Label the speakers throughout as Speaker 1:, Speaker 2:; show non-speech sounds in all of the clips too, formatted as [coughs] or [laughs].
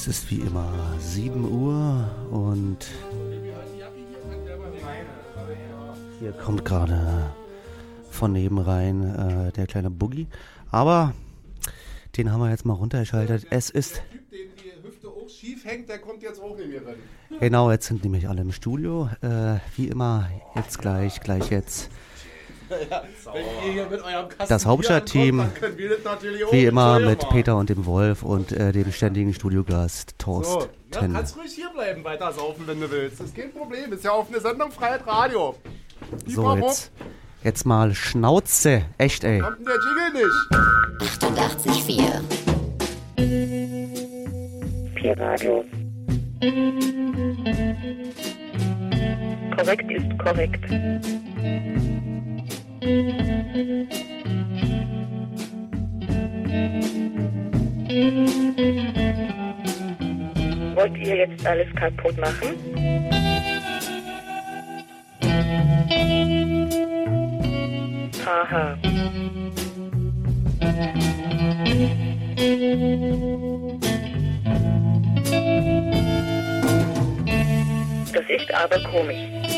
Speaker 1: Es ist wie immer 7 Uhr und hier kommt gerade von neben rein äh, der kleine Boogie. Aber den haben wir jetzt mal runtergeschaltet. Es ist.
Speaker 2: Den die Hüfte auch schief hängt, der kommt jetzt auch nicht mehr rein.
Speaker 1: Genau, jetzt sind nämlich alle im Studio. Äh, wie immer, jetzt gleich, gleich jetzt. Das Hauptstadtteam, Wie immer mit. Peter und dem Wolf und äh, dem ständigen Studiogast
Speaker 2: So,
Speaker 1: Torsten.
Speaker 2: ja, kannst ruhig hier bleiben, weiter saufen, wenn du willst. Das ist kein Problem. Ist ja auf eine Sendung Freiheit Radio.
Speaker 1: So,
Speaker 2: Pipapo.
Speaker 1: jetzt, jetzt mal Schnauze. Echt, ey.
Speaker 2: Kommt denn der Jingle nicht?
Speaker 3: 88,4.
Speaker 4: Pi-Radio. Korrekt ist korrekt. Wollt ihr jetzt alles kaputt machen? Haha. Das ist aber komisch.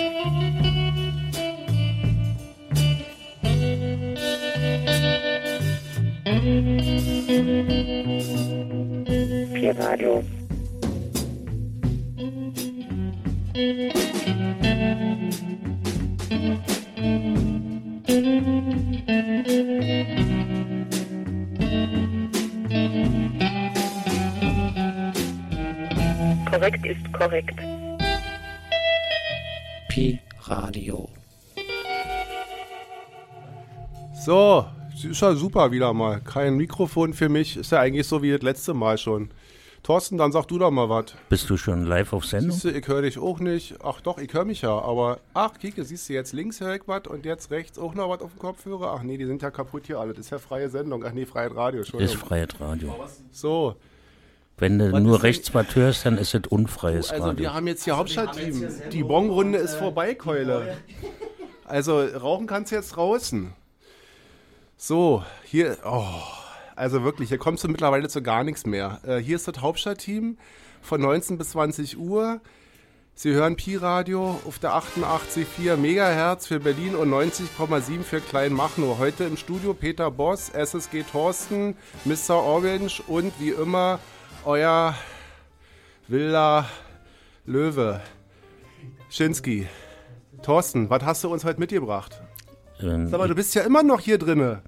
Speaker 4: Pi-Radio. Korrekt ist korrekt.
Speaker 3: Pi Radio.
Speaker 2: So, ist ja super wieder mal. Kein Mikrofon für mich. Ist ja eigentlich so wie das letzte Mal schon. Thorsten, dann sag du doch mal was.
Speaker 5: Bist du schon live auf Sendung?
Speaker 2: Siehst du, ich höre dich auch nicht. Ach doch, ich höre mich ja. Aber, ach, Kike, siehst du, jetzt links höre ich was und jetzt rechts auch noch was auf dem Kopfhörer. Ach nee, die sind ja kaputt hier alle. Das ist ja freie Sendung. Ach nee, freies Radio.
Speaker 5: Ist freies Radio.
Speaker 2: So,
Speaker 5: Wenn du
Speaker 2: Was
Speaker 5: nur rechts was hörst, dann ist es unfreies
Speaker 2: also
Speaker 5: Radio.
Speaker 2: wir haben jetzt hier Hauptstadtteam. Die Bonrunde ist vorbei, Keule. Also rauchen kannst du jetzt draußen. So, hier, oh, also wirklich, hier kommst du mittlerweile zu gar nichts mehr. Äh, hier ist das Hauptstadtteam von 19 bis 20 Uhr. Sie hören Pi-Radio auf der 88,4 Megahertz für Berlin und 90,7 für Kleinmachnow. Heute im Studio Peter Boss, SSG Thorsten, Mr. Orange und wie immer euer wilder Löwe. Schinski. Thorsten, was hast du uns heute mitgebracht?
Speaker 5: Ähm,
Speaker 2: Sag mal, du bist ja immer noch hier drinne.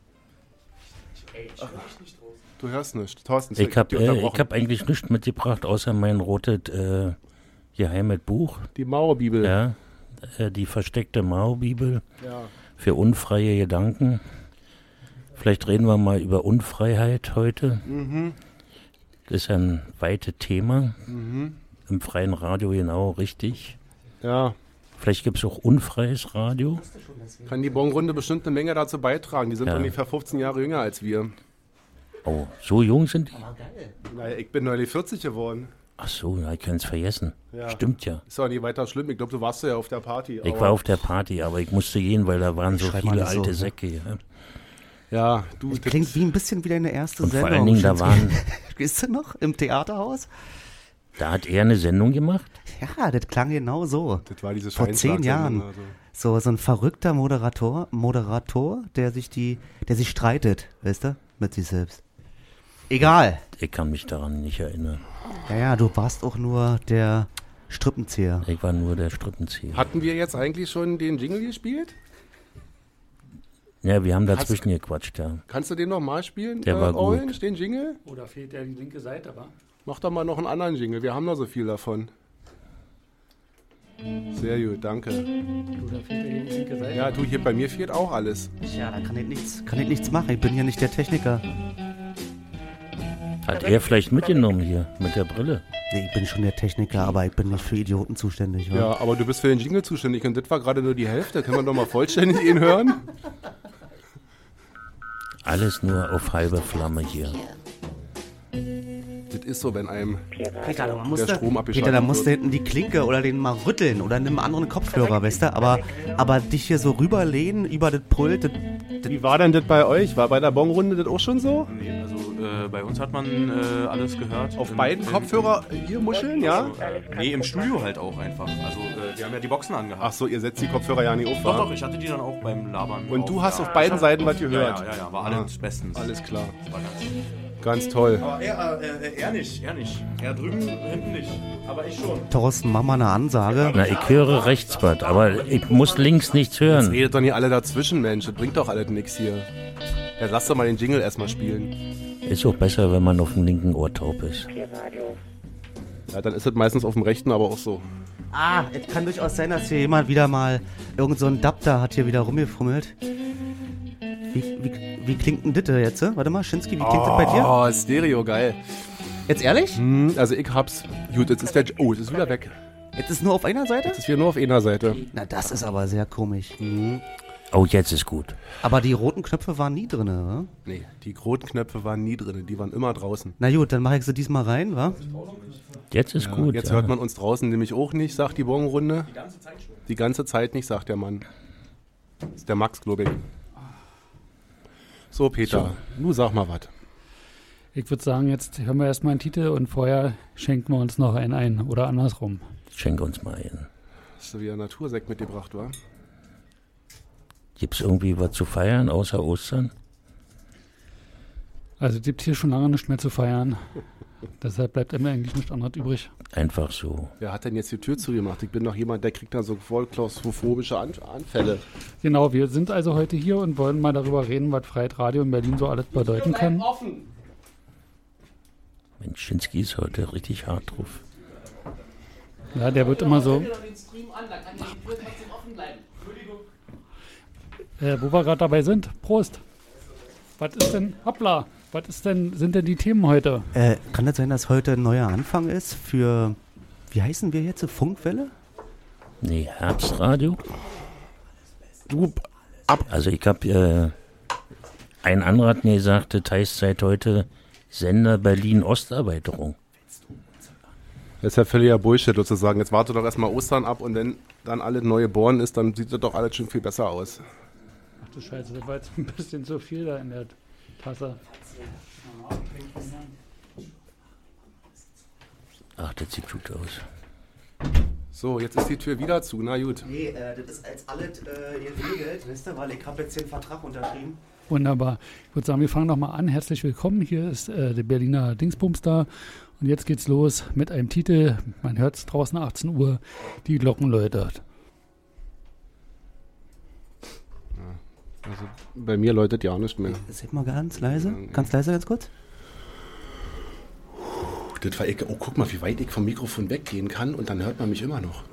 Speaker 2: Du hörst nicht. Thorsten,
Speaker 5: ich habe äh, hab eigentlich nichts mitgebracht, außer mein rotes äh, geheimes Buch.
Speaker 2: die Mauerbibel.
Speaker 5: Ja, äh, die versteckte Mao-Bibel
Speaker 2: Ja.
Speaker 5: für unfreie Gedanken. Vielleicht reden wir mal über Unfreiheit heute.
Speaker 2: Mhm.
Speaker 5: Das ist ein weites Thema. Im freien Radio genau richtig.
Speaker 2: ja.
Speaker 5: Vielleicht gibt es auch unfreies Radio.
Speaker 2: Kann die Bonrunde bestimmt eine Menge dazu beitragen. Die sind
Speaker 5: Ja.
Speaker 2: ungefähr 15 Jahre jünger als wir.
Speaker 5: Oh, so jung sind die?
Speaker 2: Naja, ich bin neulich 40 geworden.
Speaker 5: Ach so, ja, ich kann es vergessen.
Speaker 2: Ja.
Speaker 5: Stimmt ja.
Speaker 2: Ist doch nicht weiter schlimm. Ich glaube, du warst ja auf der Party.
Speaker 5: Ich
Speaker 2: aber-
Speaker 5: war auf der Party, aber ich musste gehen, weil da waren so viele
Speaker 1: so,
Speaker 5: alte
Speaker 1: ne?
Speaker 5: Säcke. Ja.
Speaker 2: Ja, du. das-
Speaker 1: Klingt wie ein bisschen wie deine erste
Speaker 5: Und vor
Speaker 1: Sendung.
Speaker 5: allen Dingen, da [laughs] waren,
Speaker 1: Ist du noch im Theaterhaus?
Speaker 5: Da hat er eine Sendung gemacht.
Speaker 1: Ja, das klang genau so.
Speaker 2: Das war diese
Speaker 1: Vor zehn Jahren.
Speaker 2: Also.
Speaker 1: So, so ein verrückter Moderator, Moderator, der sich die, der sich streitet, weißt du, mit sich selbst. Egal.
Speaker 5: Ich kann mich daran nicht erinnern.
Speaker 1: Ja, ja, du warst auch nur der Strippenzieher.
Speaker 5: Ich war nur der Strippenzieher.
Speaker 2: Hatten wir jetzt eigentlich schon den Jingle gespielt?
Speaker 5: Ja, wir haben dazwischen gequatscht, ja.
Speaker 2: Kannst du den nochmal spielen?
Speaker 5: Der war gut.
Speaker 2: Orange, den Jingle?
Speaker 6: Oder fehlt ja die linke Seite, wa?
Speaker 2: Mach doch mal noch einen anderen Jingle. Wir haben noch so viel davon. Sehr gut, danke.
Speaker 6: Oder fehlt ja
Speaker 2: du, hier bei mir fehlt auch alles.
Speaker 1: Ja, da kann ich nichts, kann ich nichts machen. Ich bin ja nicht der Techniker.
Speaker 5: Hat er vielleicht mitgenommen hier mit der Brille?
Speaker 1: Nee, ich bin schon der Techniker, aber ich bin nicht für Idioten zuständig. wa?
Speaker 2: Ja, aber du bist für den Jingle zuständig und das war gerade nur die Hälfte. Können wir noch mal vollständig ihn hören?
Speaker 5: Alles nur auf halbe Flamme hier.
Speaker 2: Das ist so, wenn einem
Speaker 1: Peter, da musst
Speaker 2: Der
Speaker 1: du,
Speaker 2: Strom abgeschaltet
Speaker 1: Peter, da musst du hinten die Klinke oder den mal rütteln oder nimm einen anderen Kopfhörer, weißt du? Aber, aber dich hier so rüberlehnen über das Pult, das,
Speaker 2: Wie war denn das bei euch? War bei der Bonrunde das auch schon so?
Speaker 7: Nee, also äh, bei uns hat man äh, alles gehört.
Speaker 2: Auf
Speaker 7: Im-
Speaker 2: beiden Kopfhörer hier Muscheln, ja?
Speaker 7: Nee, im Studio halt auch einfach. Also äh, wir haben ja die Boxen angehabt.
Speaker 2: Ach so, ihr setzt die Kopfhörer ja nicht auf,
Speaker 7: Doch, doch, ich hatte die dann auch beim Labern.
Speaker 2: Und
Speaker 7: auf.
Speaker 2: du hast
Speaker 7: ja.
Speaker 2: auf beiden Seiten was gehört?
Speaker 7: Ja, ja, ja, war alles bestens.
Speaker 2: Alles klar.
Speaker 7: War ganz.
Speaker 2: Ganz toll.
Speaker 7: Aber er, äh, er nicht, er nicht. Er drüben, hinten nicht. Aber ich schon.
Speaker 1: Thorsten, mach mal eine Ansage.
Speaker 5: Na, ich höre rechts was, aber ich muss links nichts
Speaker 2: Jetzt
Speaker 5: hören.
Speaker 2: redet doch nicht alle dazwischen, Mensch. Das bringt doch alles nichts hier. Ja, lass doch mal den Jingle erstmal spielen.
Speaker 5: Ist auch besser, wenn man auf dem linken Ohr taub ist.
Speaker 2: Ja, dann ist es meistens auf dem rechten aber auch so.
Speaker 1: Ah, es kann durchaus sein, dass hier jemand wieder mal irgend so ein Dapter hat hier wieder rumgefummelt. Wie, wie, wie klingt denn das jetzt? äh? Warte mal, Schinski, wie klingt das bei dir?
Speaker 2: Oh, Stereo, geil.
Speaker 1: Jetzt ehrlich?
Speaker 2: Hm, also ich hab's. Gut, jetzt ist der... Oh, jetzt ist wieder weg.
Speaker 1: Jetzt ist nur auf einer Seite?
Speaker 2: Jetzt ist wieder nur auf einer Seite.
Speaker 1: Na, das ist aber sehr komisch.
Speaker 5: Oh, jetzt ist gut.
Speaker 1: Aber die roten Knöpfe waren nie drin, wa?
Speaker 2: Nee, die roten Knöpfe waren nie drin. Die waren immer draußen.
Speaker 1: Na gut, dann mache ich sie diesmal rein, wa?
Speaker 5: Jetzt ist gut.
Speaker 2: Jetzt
Speaker 5: ja.
Speaker 2: hört man uns draußen nämlich auch nicht, sagt die Morgenrunde. Die ganze Zeit schon. Die ganze Zeit nicht, sagt der Mann. Das ist der Max, glaube ich. So, Peter, du sag mal was.
Speaker 6: Ich würde sagen, jetzt hören wir erstmal einen Titel und vorher schenken wir uns noch einen ein. Oder andersrum.
Speaker 5: Schenk uns mal einen.
Speaker 2: Hast du wieder Natursekt mitgebracht, wa?
Speaker 5: Gibt's irgendwie was zu feiern außer Ostern?
Speaker 6: Also es gibt hier schon lange nichts mehr zu feiern. [laughs] Deshalb bleibt mir eigentlich nichts anderes übrig.
Speaker 5: Einfach so.
Speaker 2: Wer hat denn jetzt die Tür zugemacht? Ich bin doch jemand, der kriegt da so voll klaustrophobische An Anfälle.
Speaker 6: Genau, wir sind also heute hier und wollen mal darüber reden, was Freiheit in Berlin so alles bedeuten kann.
Speaker 5: Mensch, Schinski ist heute richtig hart drauf.
Speaker 6: Ja, der wird immer so. Äh, wo wir gerade dabei sind, Prost. Was ist denn, hoppla, was ist denn, sind denn die Themen heute?
Speaker 1: Äh, kann das sein, dass heute ein neuer Anfang ist für, wie heißen wir jetzt? Funkwelle?
Speaker 5: Nee, Herbstradio?
Speaker 2: Du,
Speaker 5: Also ich habe, äh, ein anderer hat mir gesagt, das heißt seit heute Sender Berlin Osterweiterung.
Speaker 2: das ist ja völliger Bullshit sozusagen. Jetzt warte doch erstmal Ostern ab und wenn dann alles neu geboren ist, dann sieht das doch alles schon viel besser aus.
Speaker 6: Ach du Scheiße, das war jetzt ein bisschen zu viel da in der Tasse.
Speaker 5: Ach, das sieht gut aus.
Speaker 2: So, jetzt ist die Tür wieder zu. Na gut.
Speaker 1: Nee, äh, das ist als alles äh, geregelt, wisst ihr, weil ich habe jetzt den Vertrag unterschrieben.
Speaker 6: Wunderbar. Ich würde sagen, wir fangen doch mal an. Herzlich willkommen. Hier ist äh, der Berliner Dingsbums da. Und jetzt geht's los mit einem Titel. Man hört es draußen 18 Uhr. Die Glocken läutet.
Speaker 2: Also, bei mir läutet ja nicht mehr.
Speaker 1: Sag mal ganz leise, ganz leise, ganz kurz.
Speaker 2: Das war ich, oh, guck mal, wie weit ich vom Mikrofon weggehen kann und dann hört man mich immer noch.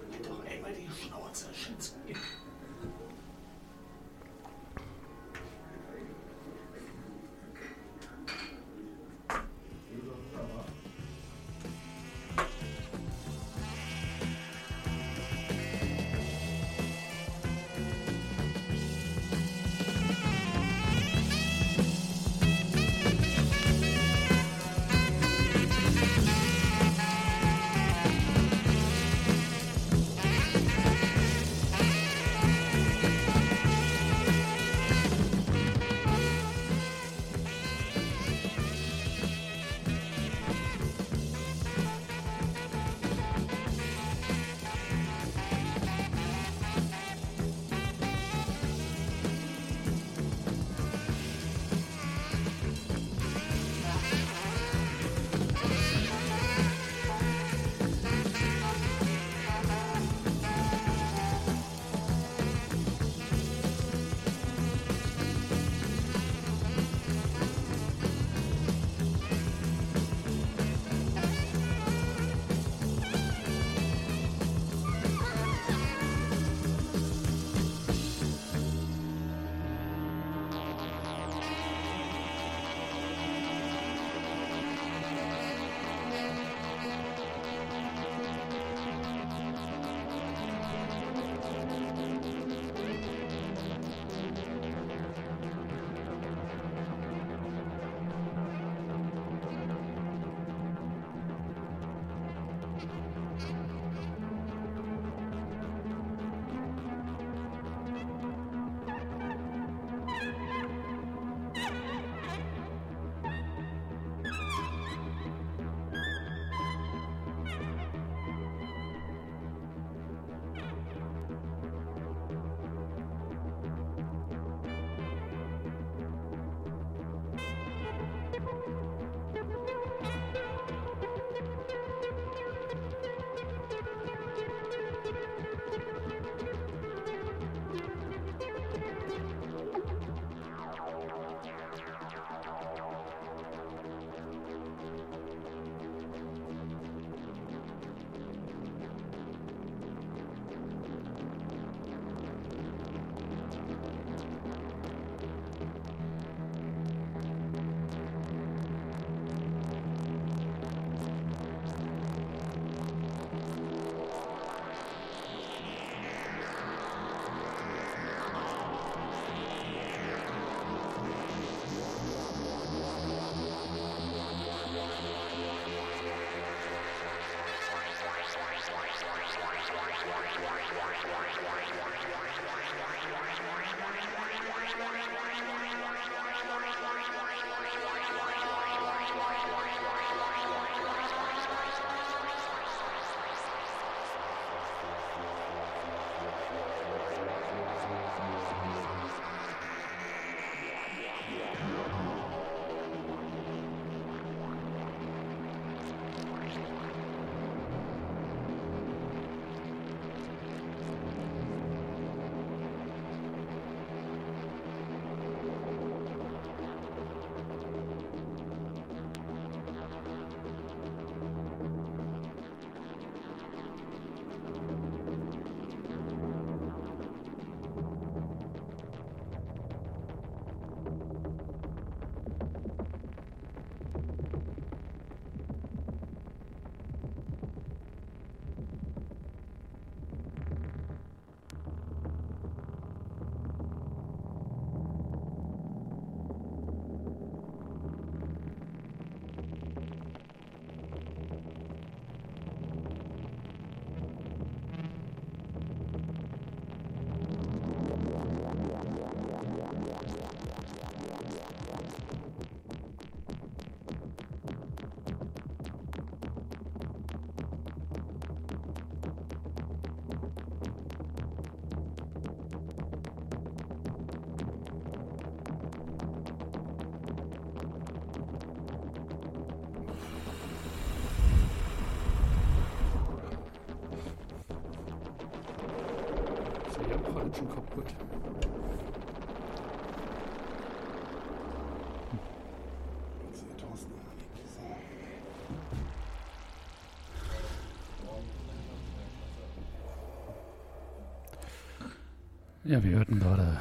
Speaker 6: Ja, wir hörten gerade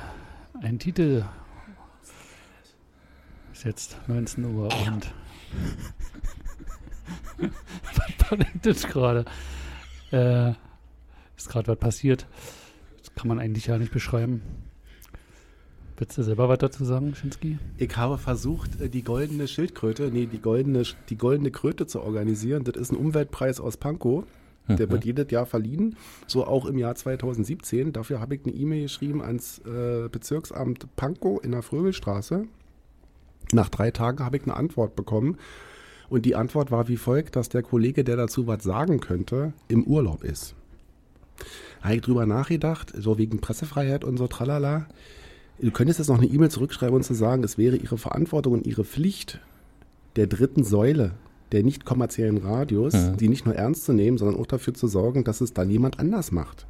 Speaker 6: einen Titel. Ist jetzt 19 Uhr und. [laughs] was war denn gerade? Äh, ist gerade was passiert. Das kann man eigentlich ja nicht beschreiben. Willst du selber was dazu sagen, Schinski?
Speaker 2: Ich habe versucht, äh, die goldene Schildkröte, nee, die goldene, die goldene Kröte zu organisieren. Das ist ein Umweltpreis aus Pankow. Der wird jedes Jahr verliehen, so auch im Jahr 2017. Dafür habe ich eine E-Mail geschrieben ans äh, Bezirksamt Pankow in der Fröbelstraße. Nach drei Tagen habe ich eine Antwort bekommen. Und die Antwort war wie folgt, dass der Kollege, der dazu was sagen könnte, im Urlaub ist. Da habe ich drüber nachgedacht, so wegen Pressefreiheit und so tralala. Du könntest jetzt noch eine E-Mail zurückschreiben und zu sagen, es wäre ihre Verantwortung und ihre Pflicht der dritten Säule der nicht kommerziellen Radios,
Speaker 5: Mhm.
Speaker 2: die nicht nur ernst zu nehmen, sondern auch dafür zu sorgen, dass es dann jemand anders macht.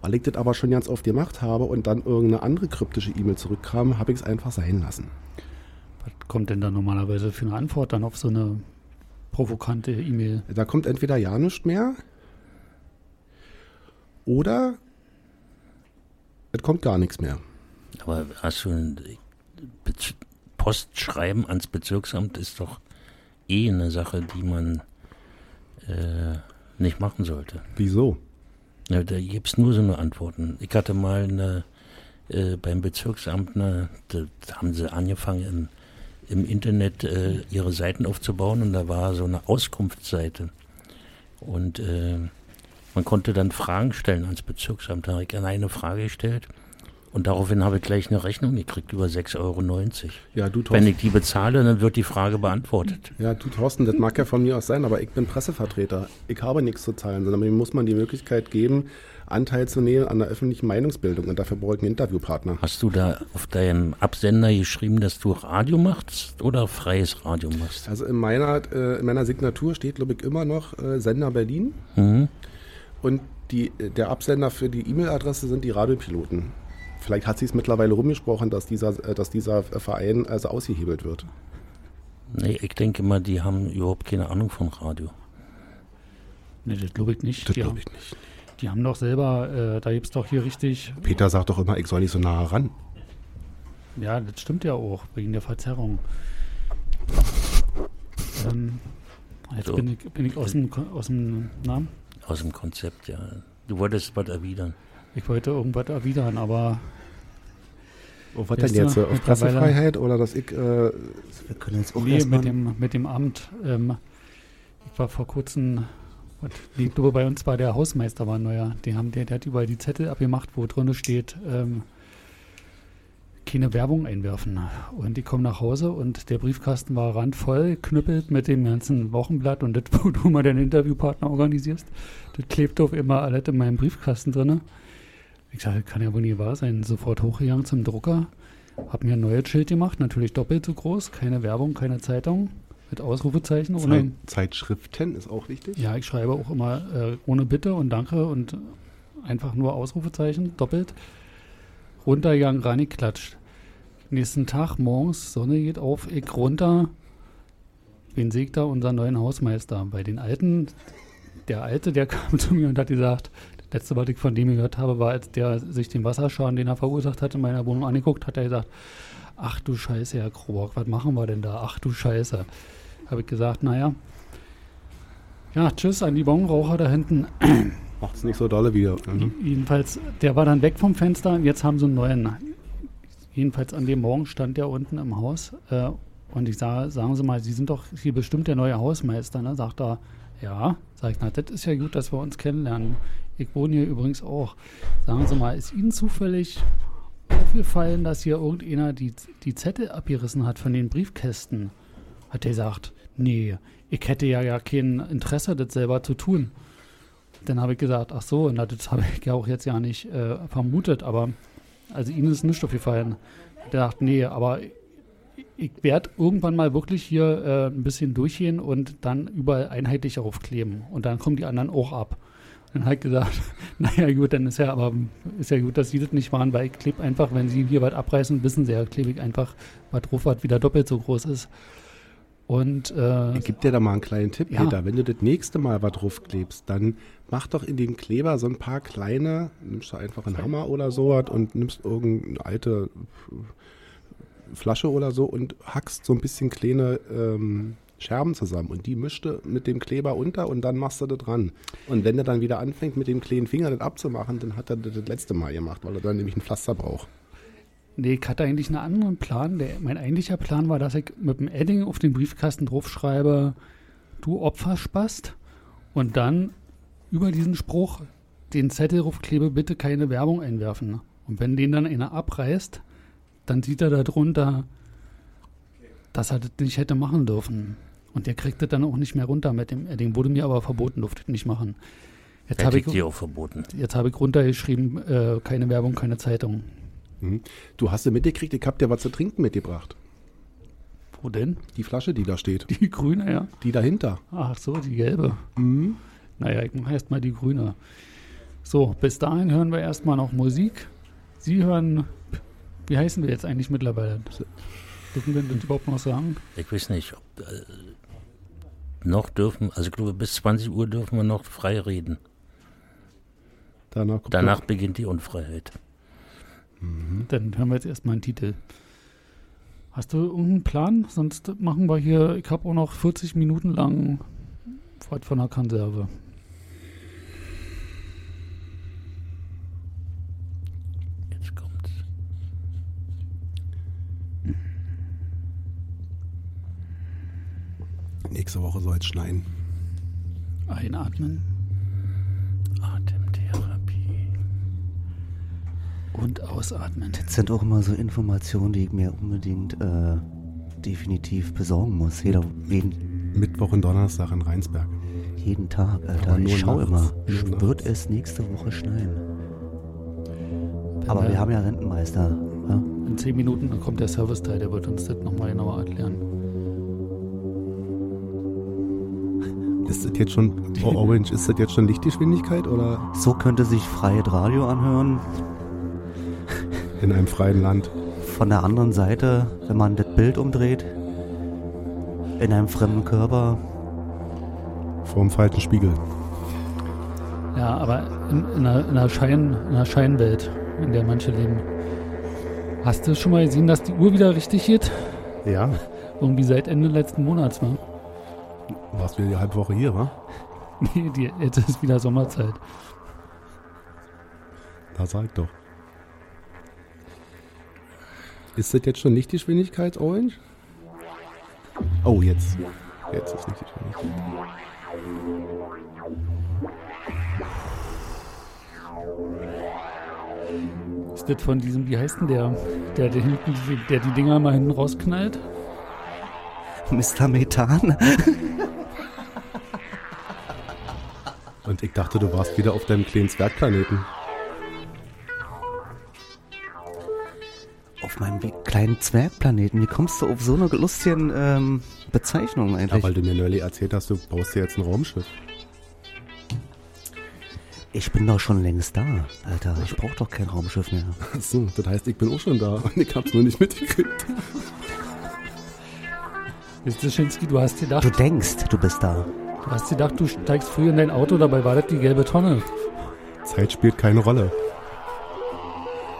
Speaker 2: Weil ich das aber schon ganz oft gemacht habe und dann irgendeine andere kryptische E-Mail zurückkam, habe ich es einfach sein lassen.
Speaker 6: Was kommt denn da normalerweise für eine Antwort dann auf so eine provokante E-Mail?
Speaker 2: Da kommt entweder ja nichts mehr oder es kommt gar nichts mehr.
Speaker 5: Aber hast du ein Postschreiben ans Bezirksamt ist doch eh eine Sache, die man äh, nicht machen sollte.
Speaker 2: Wieso?
Speaker 5: Ja, da gibt es nur so eine Antworten. Ich hatte mal eine, äh, beim Bezirksamt, eine, da haben sie angefangen im, im Internet äh, ihre Seiten aufzubauen und da war so eine Auskunftsseite. Und äh, man konnte dann Fragen stellen ans Bezirksamt. Da habe ich eine Frage gestellt und daraufhin habe ich gleich eine Rechnung gekriegt über 6,90 Euro.
Speaker 2: Ja, du
Speaker 5: Wenn ich die bezahle, dann wird die Frage beantwortet.
Speaker 2: ja, du, Thorsten, das mag ja von mir aus sein, aber ich bin Pressevertreter. Ich habe nichts zu zahlen, sondern mir muss man die Möglichkeit geben, Anteil zu nehmen an der öffentlichen Meinungsbildung. Und dafür brauche ich einen Interviewpartner.
Speaker 5: Hast du da auf deinem Absender geschrieben, dass du Radio machst oder freies Radio machst?
Speaker 2: Also in meiner, äh, in meiner Signatur steht, glaube ich, immer noch äh, Sender Berlin.
Speaker 5: Mhm.
Speaker 2: Und die, äh, der Absender für die E-Mail-Adresse sind die Radiopiloten. Vielleicht hat sie es mittlerweile rumgesprochen, dass dieser, äh, dass dieser Verein also ausgehebelt wird.
Speaker 5: Nee, ich denke mal, die haben überhaupt keine Ahnung von Radio.
Speaker 6: Ne, das glaube ich nicht.
Speaker 2: Das
Speaker 6: die,
Speaker 2: glaube
Speaker 6: haben,
Speaker 2: ich nicht.
Speaker 6: die haben doch selber, äh, da gibt es doch hier richtig,
Speaker 2: Peter sagt doch immer, ich soll nicht so nah ran.
Speaker 6: ja, das stimmt ja auch, wegen der Verzerrung. Ähm, jetzt
Speaker 5: So.
Speaker 6: bin, ich, bin ich aus dem, aus dem Namen.
Speaker 5: Aus dem Konzept, ja. Du wolltest was erwidern.
Speaker 6: Ich wollte irgendwas erwidern, aber
Speaker 2: Oh, was denn jetzt? äh, Auf Pressefreiheit oder dass ich. Äh,
Speaker 1: Wir können jetzt auch
Speaker 6: nee, mit dem, mit dem Amt. Ähm, ich war vor kurzem, was, die, ich glaube, bei uns war der Hausmeister war neuer. Die haben, der, der hat überall die Zettel abgemacht, wo drin steht, ähm, keine Werbung einwerfen. Und ich komme nach Hause und der Briefkasten war randvoll, knüppelt mit dem ganzen Wochenblatt und das, [laughs] wo du mal deinen Interviewpartner organisierst, das klebt auf immer alles in meinem Briefkasten drin. Ich sage, das kann ja wohl nie wahr sein. Sofort hochgegangen zum Drucker, hab mir ein neues Schild gemacht, natürlich doppelt so groß, keine Werbung, keine Zeitung, mit Ausrufezeichen.
Speaker 2: Zeit,
Speaker 6: Ohne,
Speaker 2: Zeitschriften ist auch wichtig.
Speaker 6: ja, ich schreibe auch immer äh, ohne Bitte und Danke und einfach nur Ausrufezeichen, doppelt. Runtergegangen, reingeklatscht. Nächsten Tag morgens, Sonne geht auf, ich runter. Wen ich da? Unseren neuen Hausmeister. Bei den Alten, der Alte, der [laughs] kam zu mir und hat gesagt, letzte, was ich von dem gehört habe, war, als der sich den Wasserschaden, den er verursacht hat, in meiner Wohnung angeguckt hat, er gesagt, ach du Scheiße, Herr Krobock, was machen wir denn da? Ach du Scheiße. Habe ich gesagt, naja, ja, tschüss an die Bonraucher da hinten. [clears throat]
Speaker 2: Macht es nicht so dolle wieder. Mhm.
Speaker 6: Jedenfalls, der war dann weg vom Fenster und jetzt haben sie einen neuen. Jedenfalls an dem Morgen stand der unten im Haus äh, und ich sage, sagen Sie mal, Sie sind doch hier bestimmt der neue Hausmeister, ne? Sagt er, ja. Sag ich, na, das ist ja gut, dass wir uns kennenlernen. Ich wohne hier übrigens auch. Sagen Sie mal, ist Ihnen zufällig aufgefallen, dass hier irgendeiner die, die Zettel abgerissen hat von den Briefkästen? Hat er gesagt, nee, ich hätte ja gar kein Interesse, das selber zu tun. Dann habe ich gesagt, ach so, na, das habe ich ja auch jetzt ja nicht äh, vermutet, aber also Ihnen ist nichts aufgefallen. Der dachte, nee, aber ich werde irgendwann mal wirklich hier äh, ein bisschen durchgehen und dann überall einheitlich aufkleben. Und dann kommen die anderen auch ab. Dann hat gesagt, [laughs] naja gut, dann ist ja aber ist ja gut, dass sie das nicht waren, weil ich klebe einfach, wenn sie hier was abreißen, wissen sie ja, klebe ich einfach was drauf, was wieder doppelt so groß ist. Und äh,
Speaker 2: Ich gebe dir da mal einen kleinen Tipp,
Speaker 6: Ja.
Speaker 2: Peter. Wenn du das nächste Mal was draufklebst, dann mach doch in den Kleber so ein paar kleine, nimmst du einfach einen Hammer oder sowas und nimmst irgendeine alte Flasche oder so und hackst so ein bisschen kleine ähm, Scherben zusammen und die mischte mit dem Kleber unter und dann machst du das dran. Und wenn er dann wieder anfängt, mit dem kleinen Finger das abzumachen, dann hat er das das letzte Mal gemacht, weil er dann nämlich ein Pflaster braucht.
Speaker 6: nee, ich hatte eigentlich einen anderen Plan. Der, mein eigentlicher Plan war, dass ich mit dem Edding auf den Briefkasten draufschreibe, du Opferspast und dann über diesen Spruch den Zettel draufklebe, bitte keine Werbung einwerfen. Und wenn den dann einer abreißt, dann sieht er da drunter, dass er das nicht hätte machen dürfen. Und der kriegt das dann auch nicht mehr runter mit dem Edding. Wurde mir aber verboten, durfte ich nicht machen. Jetzt habe ich,
Speaker 5: ich dir auch verboten.
Speaker 6: jetzt habe ich runtergeschrieben, äh, keine Werbung, keine Zeitung.
Speaker 2: Du hast ja mitgekriegt, ich hab dir was zu trinken mitgebracht.
Speaker 6: Wo denn?
Speaker 2: Die Flasche, die da steht.
Speaker 6: Die grüne, ja.
Speaker 2: Die dahinter.
Speaker 6: Ach so, die gelbe. Naja, ich mache erstmal die grüne. So, bis dahin hören wir erstmal noch Musik. Sie hören, wie heißen wir jetzt eigentlich mittlerweile? Dürfen wir das überhaupt noch sagen?
Speaker 5: Ich weiß nicht, ob äh, noch dürfen, also ich glaube bis 20 Uhr dürfen wir noch frei reden.
Speaker 2: Danach, kommt
Speaker 5: Danach beginnt die Unfreiheit.
Speaker 6: Dann hören wir jetzt erstmal einen Titel. Hast du irgendeinen Plan? Sonst machen wir hier, ich habe auch noch 40 Minuten lang was von der Konserve.
Speaker 5: Jetzt kommt's.
Speaker 2: Nächste Woche soll es schneien.
Speaker 6: Einatmen
Speaker 5: Atemtherapie.
Speaker 6: und ausatmen.
Speaker 1: Das sind auch immer so Informationen, die ich mir unbedingt äh, definitiv besorgen muss. Jeder, jeden,
Speaker 2: Mittwoch und Donnerstag in Rheinsberg.
Speaker 1: jeden Tag, Alter. Ich schau
Speaker 2: nachts.
Speaker 1: immer.
Speaker 2: Nur
Speaker 1: Wird
Speaker 2: nachts.
Speaker 1: es nächste Woche schneien?
Speaker 6: Wenn
Speaker 1: Aber
Speaker 6: wir-
Speaker 1: wir haben ja Rentenmeister. Ja?
Speaker 6: In zehn Minuten kommt der Serviceteil, der wird uns das nochmal genauer erklären.
Speaker 2: Ist das jetzt schon, oh, Orange, ist das jetzt schon Lichtgeschwindigkeit oder
Speaker 1: So könnte sich freie Radio anhören.
Speaker 2: in einem freien Land?
Speaker 1: Von der anderen Seite, wenn man das Bild umdreht, in einem fremden Körper.
Speaker 2: Vorm falschen Spiegel.
Speaker 6: Ja, aber in, in, einer, in, einer Schein, in einer Scheinwelt, in der manche leben. Hast du schon mal gesehen, dass die Uhr wieder richtig geht?
Speaker 2: Ja,
Speaker 6: Irgendwie seit Ende letzten Monats, wa?
Speaker 2: Warst wieder die halbe Woche hier, wa? [laughs]
Speaker 6: Nee, die, jetzt ist wieder Sommerzeit.
Speaker 2: Da sag ich doch. Ist das jetzt schon Lichtgeschwindigkeit, Orange? Oh, jetzt. Jetzt ist Lichtgeschwindigkeit.
Speaker 6: Ist das von diesem, wie heißt denn der, der, der, hinten, die- der die Dinger mal hinten rausknallt?
Speaker 1: Mr. Methan. [laughs]
Speaker 2: Und ich dachte, du warst wieder auf deinem kleinen Zwergplaneten.
Speaker 1: Auf meinem kleinen Zwergplaneten. Wie kommst du auf so eine lustigen ähm, Bezeichnung
Speaker 2: Ja,
Speaker 1: eigentlich?
Speaker 2: weil du mir neulich erzählt hast, du baust dir jetzt ein Raumschiff.
Speaker 1: ich bin doch schon längst da, Alter. Ich brauch doch kein Raumschiff mehr.
Speaker 2: Achso, das heißt, ich bin auch schon da und ich hab's nur nicht mitgekriegt.
Speaker 6: Wischinsky, du hast gedacht,
Speaker 1: Du denkst, du bist da.
Speaker 6: Du hast gedacht, du steigst früh in dein Auto, dabei war das die gelbe Tonne.
Speaker 2: Zeit spielt keine Rolle.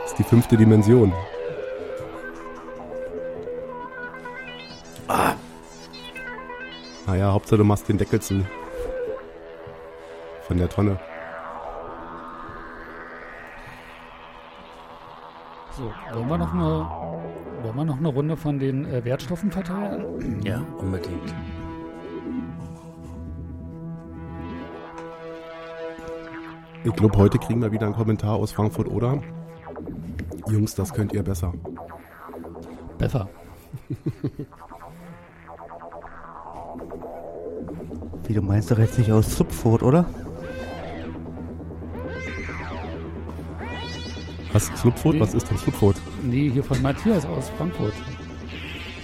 Speaker 2: Das ist die fünfte Dimension. Ah. Naja, Hauptsache du machst den Deckel zu. Von der Tonne.
Speaker 6: So, wollen wir noch eine, wollen wir noch eine Runde von den äh, Wertstoffen verteilen?
Speaker 5: Ja, unbedingt.
Speaker 2: Ich glaube, heute kriegen wir wieder einen Kommentar aus Frankfurt oder? Jungs, das könnt ihr besser.
Speaker 6: Besser. [laughs]
Speaker 1: Wie, du meinst doch jetzt nicht aus Zupfurt, oder?
Speaker 2: Was? Slupfurt? Was ist denn Slupfurt?
Speaker 6: Nee, hier von Matthias aus Frankfurt.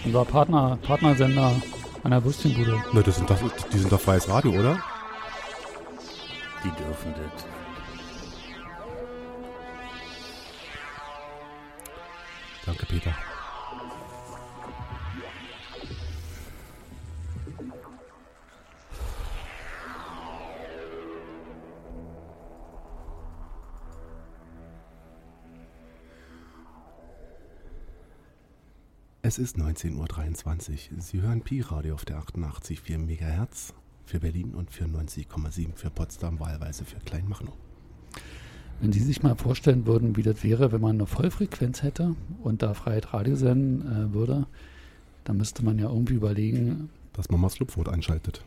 Speaker 6: Unser Partner, Partnersender an der Würstchenbude.
Speaker 2: Ne, das sind doch, die sind doch freies Radio, oder?
Speaker 5: Die dürfen das.
Speaker 2: Es ist 19.23 Uhr. Sie hören Pi-Radio auf der 88,4 MHz für Berlin und 94,7 für Potsdam, wahlweise für Kleinmachnow.
Speaker 6: Wenn Sie sich mal vorstellen würden, wie das wäre, wenn man eine Vollfrequenz hätte und da Freiheit Radio senden äh, würde, dann müsste man ja irgendwie überlegen,
Speaker 2: Dass man mal das Lupfwort einschaltet.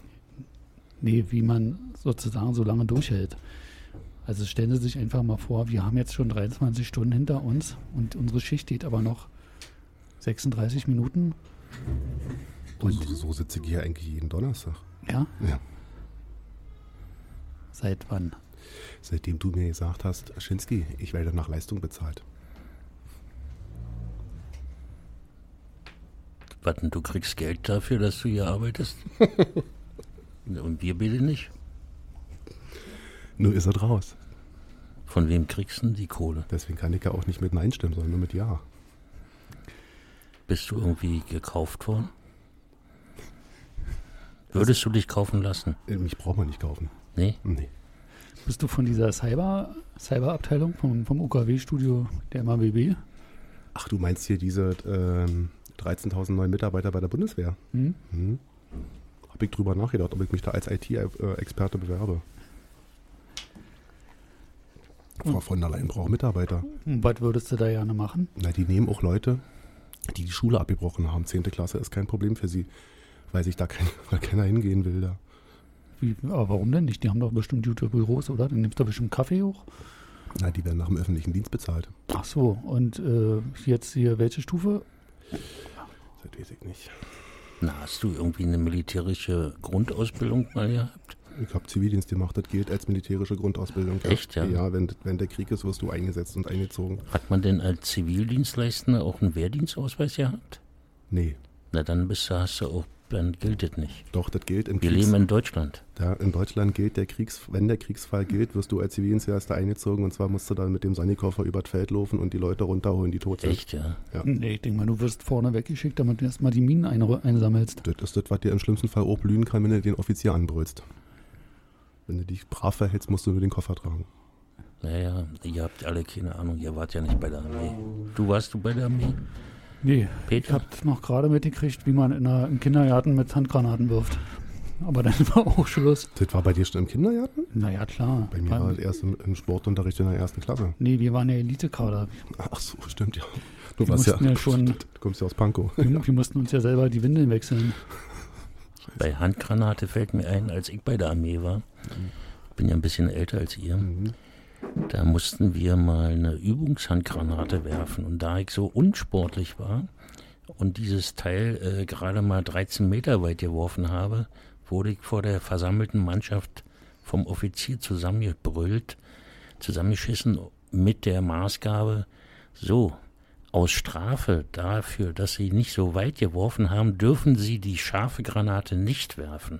Speaker 6: nee, wie man sozusagen so lange durchhält. Also stellen Sie sich einfach mal vor, wir haben jetzt schon 23 Stunden hinter uns und unsere Schicht geht aber noch 36 Minuten.
Speaker 2: Und so, so sitze ich hier eigentlich jeden Donnerstag.
Speaker 6: Ja,
Speaker 2: Ja.
Speaker 6: seit wann?
Speaker 2: Seitdem du mir gesagt hast, Schinski, ich werde nach Leistung bezahlt.
Speaker 5: Was denn, du kriegst Geld dafür, dass du hier arbeitest? [laughs] Und wir bitte nicht?
Speaker 2: Nur ist er raus.
Speaker 5: Von wem kriegst du denn die Kohle?
Speaker 2: Deswegen kann ich ja auch nicht mit Nein stimmen, sondern nur mit Ja.
Speaker 5: Bist du irgendwie gekauft worden? Würdest du dich kaufen lassen?
Speaker 2: Äh, Mich braucht man nicht kaufen.
Speaker 5: Nee?
Speaker 2: Nee.
Speaker 6: Bist du von dieser Cyber, Cyberabteilung vom, vom UKW-Studio der MABB?
Speaker 2: Ach, du meinst hier diese ähm, 13.000 neuen Mitarbeiter bei der Bundeswehr?
Speaker 6: Hm?
Speaker 2: Mhm. Habe ich drüber nachgedacht, ob ich mich da als IT-Experte bewerbe. Frau von der Leyen braucht Mitarbeiter.
Speaker 6: Und was würdest du da gerne machen?
Speaker 2: Na, die nehmen auch Leute, die die Schule abgebrochen haben. Zehnte Klasse ist kein Problem für sie, weil sich da kein, [laughs] weil keiner hingehen will. Da.
Speaker 6: Wie, aber warum denn nicht? Die haben doch bestimmt gute Büros, oder? Dann nimmst du bestimmt Kaffee hoch.
Speaker 2: Na, die werden nach dem öffentlichen Dienst bezahlt.
Speaker 6: Ach so, und äh, jetzt hier, welche Stufe?
Speaker 2: Das weiß ich nicht.
Speaker 5: Na, hast du irgendwie eine militärische Grundausbildung mal gehabt?
Speaker 2: Ich habe Zivildienst gemacht, das gilt als militärische Grundausbildung.
Speaker 5: Echt, ja?
Speaker 2: Ja, wenn, wenn der Krieg ist, wirst du eingesetzt und eingezogen.
Speaker 5: Hat man denn als Zivildienstleistender auch einen Wehrdienstausweis gehabt?
Speaker 2: Nee,
Speaker 5: Na, dann bist du, hast du auch, dann gilt das nicht.
Speaker 2: doch, das gilt im
Speaker 5: Wir
Speaker 2: Kriegs-
Speaker 5: leben in Deutschland.
Speaker 2: Da in Deutschland gilt der Kriegs, wenn der Kriegsfall gilt, wirst du als Zivildienstleister eingezogen und zwar musst du dann mit dem Sannikoffer über das Feld laufen und die Leute runterholen, die tot sind.
Speaker 5: Echt, ja.
Speaker 2: Ja.
Speaker 6: Nee, ich denke mal, du wirst vorne weggeschickt, damit du erstmal die Minen ein einsammelst.
Speaker 2: Das ist das, was dir im schlimmsten Fall auch blühen kann, wenn du den Offizier anbrüllst. Wenn du dich brav verhältst, musst du nur den Koffer tragen.
Speaker 5: Naja, ihr habt alle keine Ahnung, ihr wart ja nicht bei der Armee. Du warst du bei der Armee?
Speaker 6: Nee, ich
Speaker 5: Peter?
Speaker 6: habe noch gerade mitgekriegt, wie man in einer, im Kindergarten mit Handgranaten wirft. Aber dann [laughs] war auch Schluss.
Speaker 2: Das war bei dir schon im Kindergarten?
Speaker 6: Naja, klar.
Speaker 2: Bei mir war das erst im, im Sportunterricht in der ersten Klasse.
Speaker 6: nee, wir waren ja Elitekader.
Speaker 2: Ach so, stimmt ja. Du
Speaker 6: Wir
Speaker 2: warst ja,
Speaker 6: ja schon- [laughs]
Speaker 2: du kommst ja aus Pankow.
Speaker 6: Wir, wir mussten uns ja selber die Windeln wechseln.
Speaker 5: Bei Handgranate fällt mir ein, als ich bei der Armee war, bin ja ein bisschen älter als ihr,
Speaker 2: Mhm.
Speaker 5: da mussten wir mal eine Übungshandgranate werfen. Und da ich so unsportlich war und dieses Teil äh, gerade mal 13 Meter weit geworfen habe, wurde ich vor der versammelten Mannschaft vom Offizier zusammengebrüllt, zusammengeschissen mit der Maßgabe, so, aus Strafe dafür, dass sie nicht so weit geworfen haben, dürfen sie die scharfe Granate nicht werfen.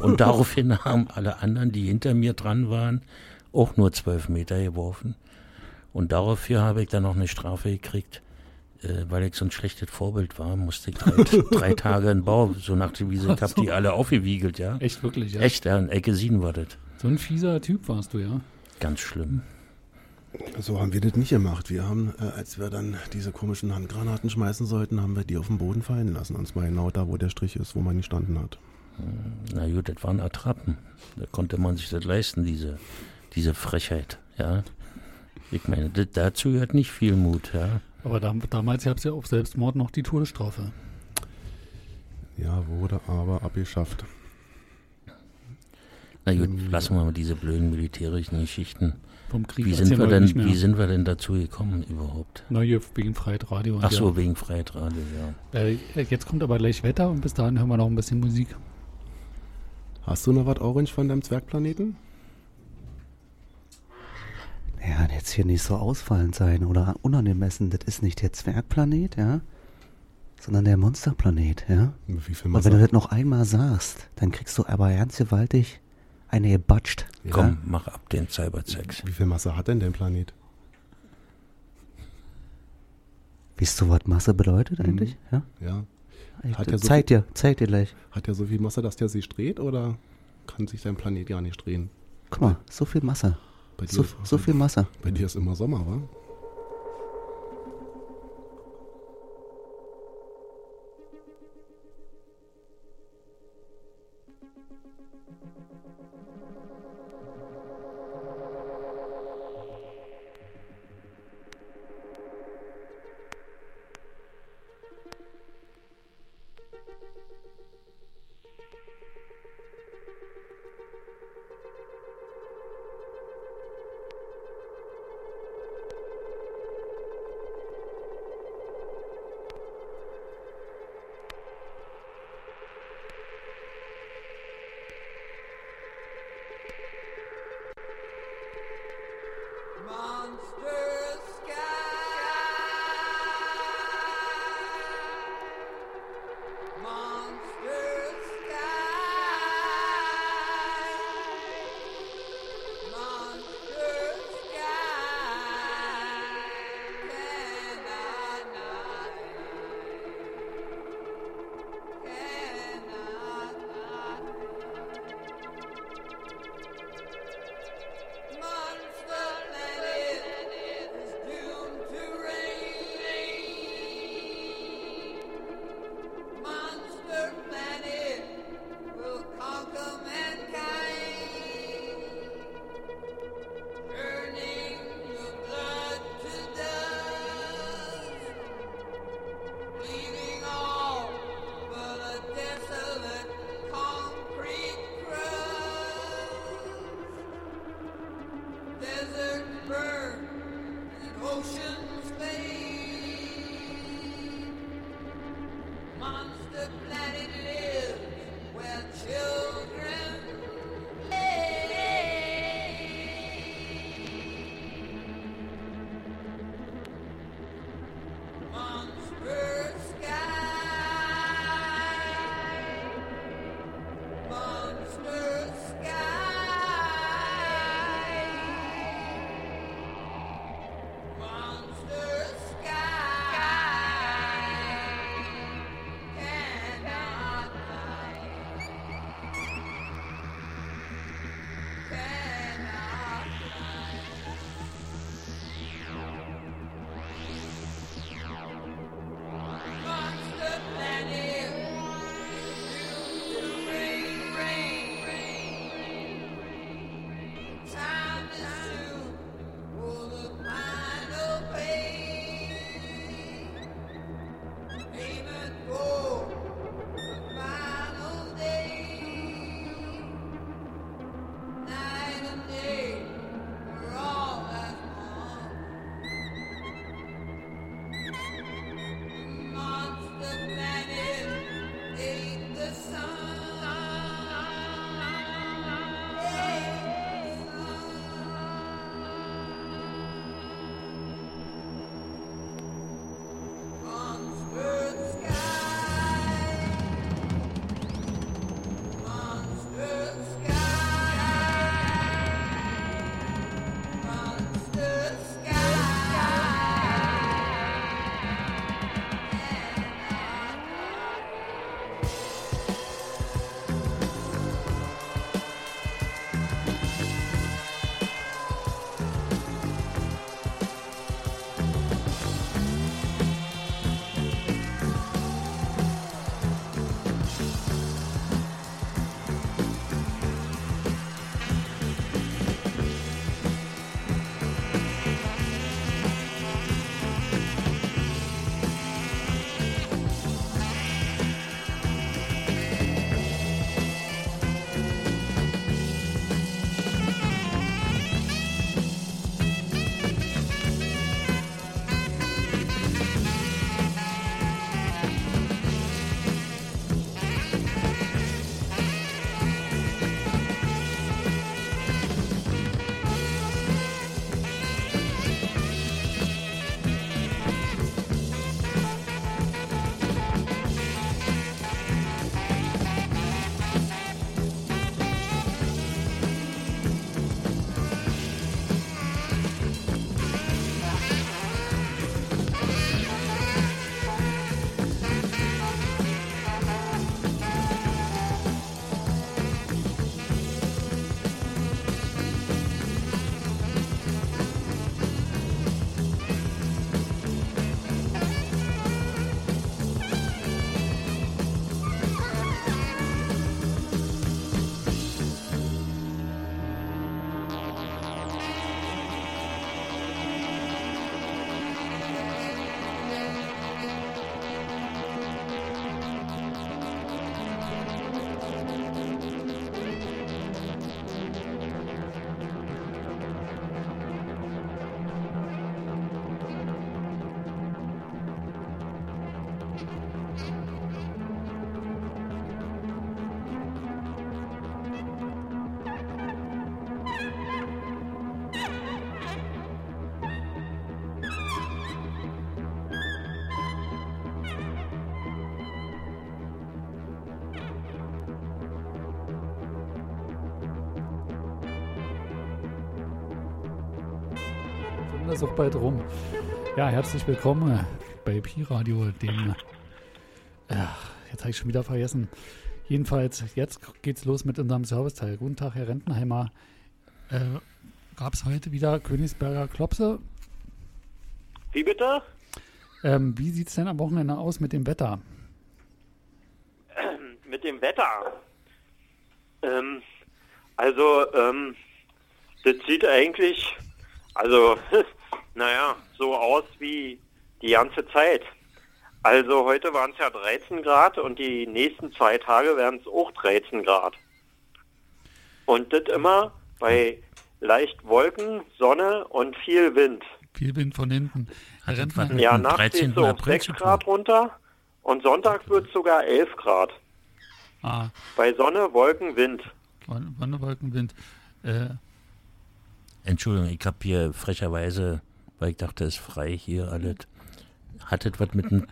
Speaker 5: Und daraufhin [laughs] haben alle anderen, die hinter mir dran waren, auch nur zwölf Meter geworfen. Und dafür habe ich dann noch eine Strafe gekriegt, äh, weil ich so ein schlechtes Vorbild war, musste ich drei, [laughs] drei Tage in Bau, so nach der Wiese, ich habe die alle aufgewiegelt, ja.
Speaker 6: Echt wirklich, ja.
Speaker 5: Echt, ja, in Ecke 7 war das.
Speaker 6: So ein fieser Typ warst du, ja.
Speaker 5: Ganz schlimm.
Speaker 2: So haben wir das nicht gemacht. Wir haben, äh, als wir dann diese komischen Handgranaten schmeißen sollten, haben wir die auf den Boden fallen lassen. Und zwar genau da, wo der Strich ist, wo man gestanden hat.
Speaker 5: Na gut, das waren Attrappen. Da konnte man sich das leisten, diese, diese Frechheit, ja. Ich meine, das, dazu gehört nicht viel Mut, ja.
Speaker 6: Aber dam damals gab es ja auf Selbstmord noch die Todesstrafe.
Speaker 2: Ja, wurde aber abgeschafft.
Speaker 5: Na gut, lassen wir mal diese blöden militärischen Geschichten.
Speaker 6: Vom Krieg
Speaker 5: Wie sind, wir denn,
Speaker 6: nicht mehr.
Speaker 5: wie sind wir denn dazu gekommen überhaupt?
Speaker 6: Na, hier wegen Freiheit Radio. und
Speaker 5: Ach so,
Speaker 6: ja.
Speaker 5: wegen Freiheitsradio, ja.
Speaker 6: Äh, jetzt kommt aber gleich Wetter und bis dahin hören wir noch ein bisschen Musik.
Speaker 2: Hast du noch was Orange von deinem Zwergplaneten?
Speaker 1: Ja, jetzt hier nicht so ausfallend sein oder unangemessen. Das ist nicht der Zwergplanet, ja, sondern der Monsterplanet, ja.
Speaker 2: Wie viel
Speaker 1: Und wenn du
Speaker 2: Masse?
Speaker 1: das noch einmal sagst, dann kriegst du aber ganz gewaltig eine gebatscht.
Speaker 5: Komm, mach ab den Cybersex.
Speaker 8: Wie viel Masse hat denn dein Planet?
Speaker 1: Weißt du, was Masse bedeutet eigentlich? Ja?
Speaker 8: Ja.
Speaker 1: Ich.
Speaker 8: Hat ja so
Speaker 1: zeig dir, zeig dir gleich.
Speaker 8: Hat er so viel Masse, dass der sich dreht oder kann sich dein Planet gar nicht drehen?
Speaker 1: Guck mal, so viel Masse.
Speaker 8: Bei dir,
Speaker 1: So,
Speaker 8: ist,
Speaker 1: so viel Masse.
Speaker 8: bei dir ist immer Sommer, wa?
Speaker 6: Ist auch bald rum. Ja, herzlich willkommen bei Pi-Radio, dem. Äh, jetzt habe ich schon wieder vergessen. Jedenfalls, jetzt geht's los mit unserem Serviceteil. Guten Tag, Herr Rentenheimer. Äh, Gab es heute wieder Königsberger Klopse?
Speaker 9: Wie bitte?
Speaker 6: Ähm, wie sieht es denn am Wochenende aus mit dem Wetter? [clears throat]
Speaker 9: Mit dem Wetter. Ähm, also, ähm, das sieht eigentlich, also, [laughs] naja, so aus wie die ganze Zeit. Also heute waren es ja 13 Grad und die nächsten zwei Tage werden es auch 13 Grad. Und das immer bei leicht Wolken, Sonne und viel Wind.
Speaker 6: Viel Wind von hinten. Herr Rentner,
Speaker 9: Ja, nachts
Speaker 5: 13.
Speaker 9: geht so auf
Speaker 5: April
Speaker 9: 6
Speaker 5: zu tun?
Speaker 9: Grad runter und Sonntag wird es sogar 11 Grad.
Speaker 6: ah,
Speaker 9: Bei Sonne, Wolken, Wind.
Speaker 6: Won- Wonnerwolken, Wind. Äh,
Speaker 5: Entschuldigung, ich habe hier frecherweise, weil ich dachte, es ist frei hier alles. Hat das was mit dem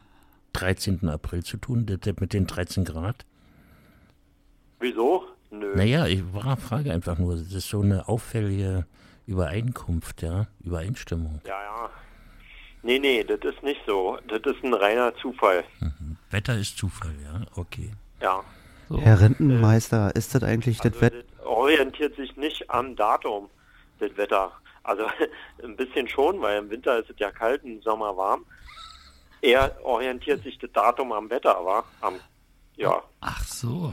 Speaker 5: 13. April zu tun, das, das mit den 13 Grad?
Speaker 9: Wieso? Nö.
Speaker 5: Naja, ich war frage einfach nur, das ist so eine auffällige Übereinkunft, ja, Übereinstimmung.
Speaker 9: Ja, ja. Nee, nee, das ist nicht so. Das ist ein reiner Zufall.
Speaker 5: Wetter ist Zufall, ja, okay.
Speaker 9: Ja.
Speaker 6: so.
Speaker 1: Herr Rentenmeister, ist das eigentlich
Speaker 9: Also
Speaker 1: das Wetter?
Speaker 9: das orientiert sich nicht am Datum, das Wetter. Also [laughs] ein bisschen schon, weil im Winter ist es ja kalt, im Sommer warm. Er orientiert sich das Datum am Wetter, war? Am, ja,
Speaker 6: Ach so.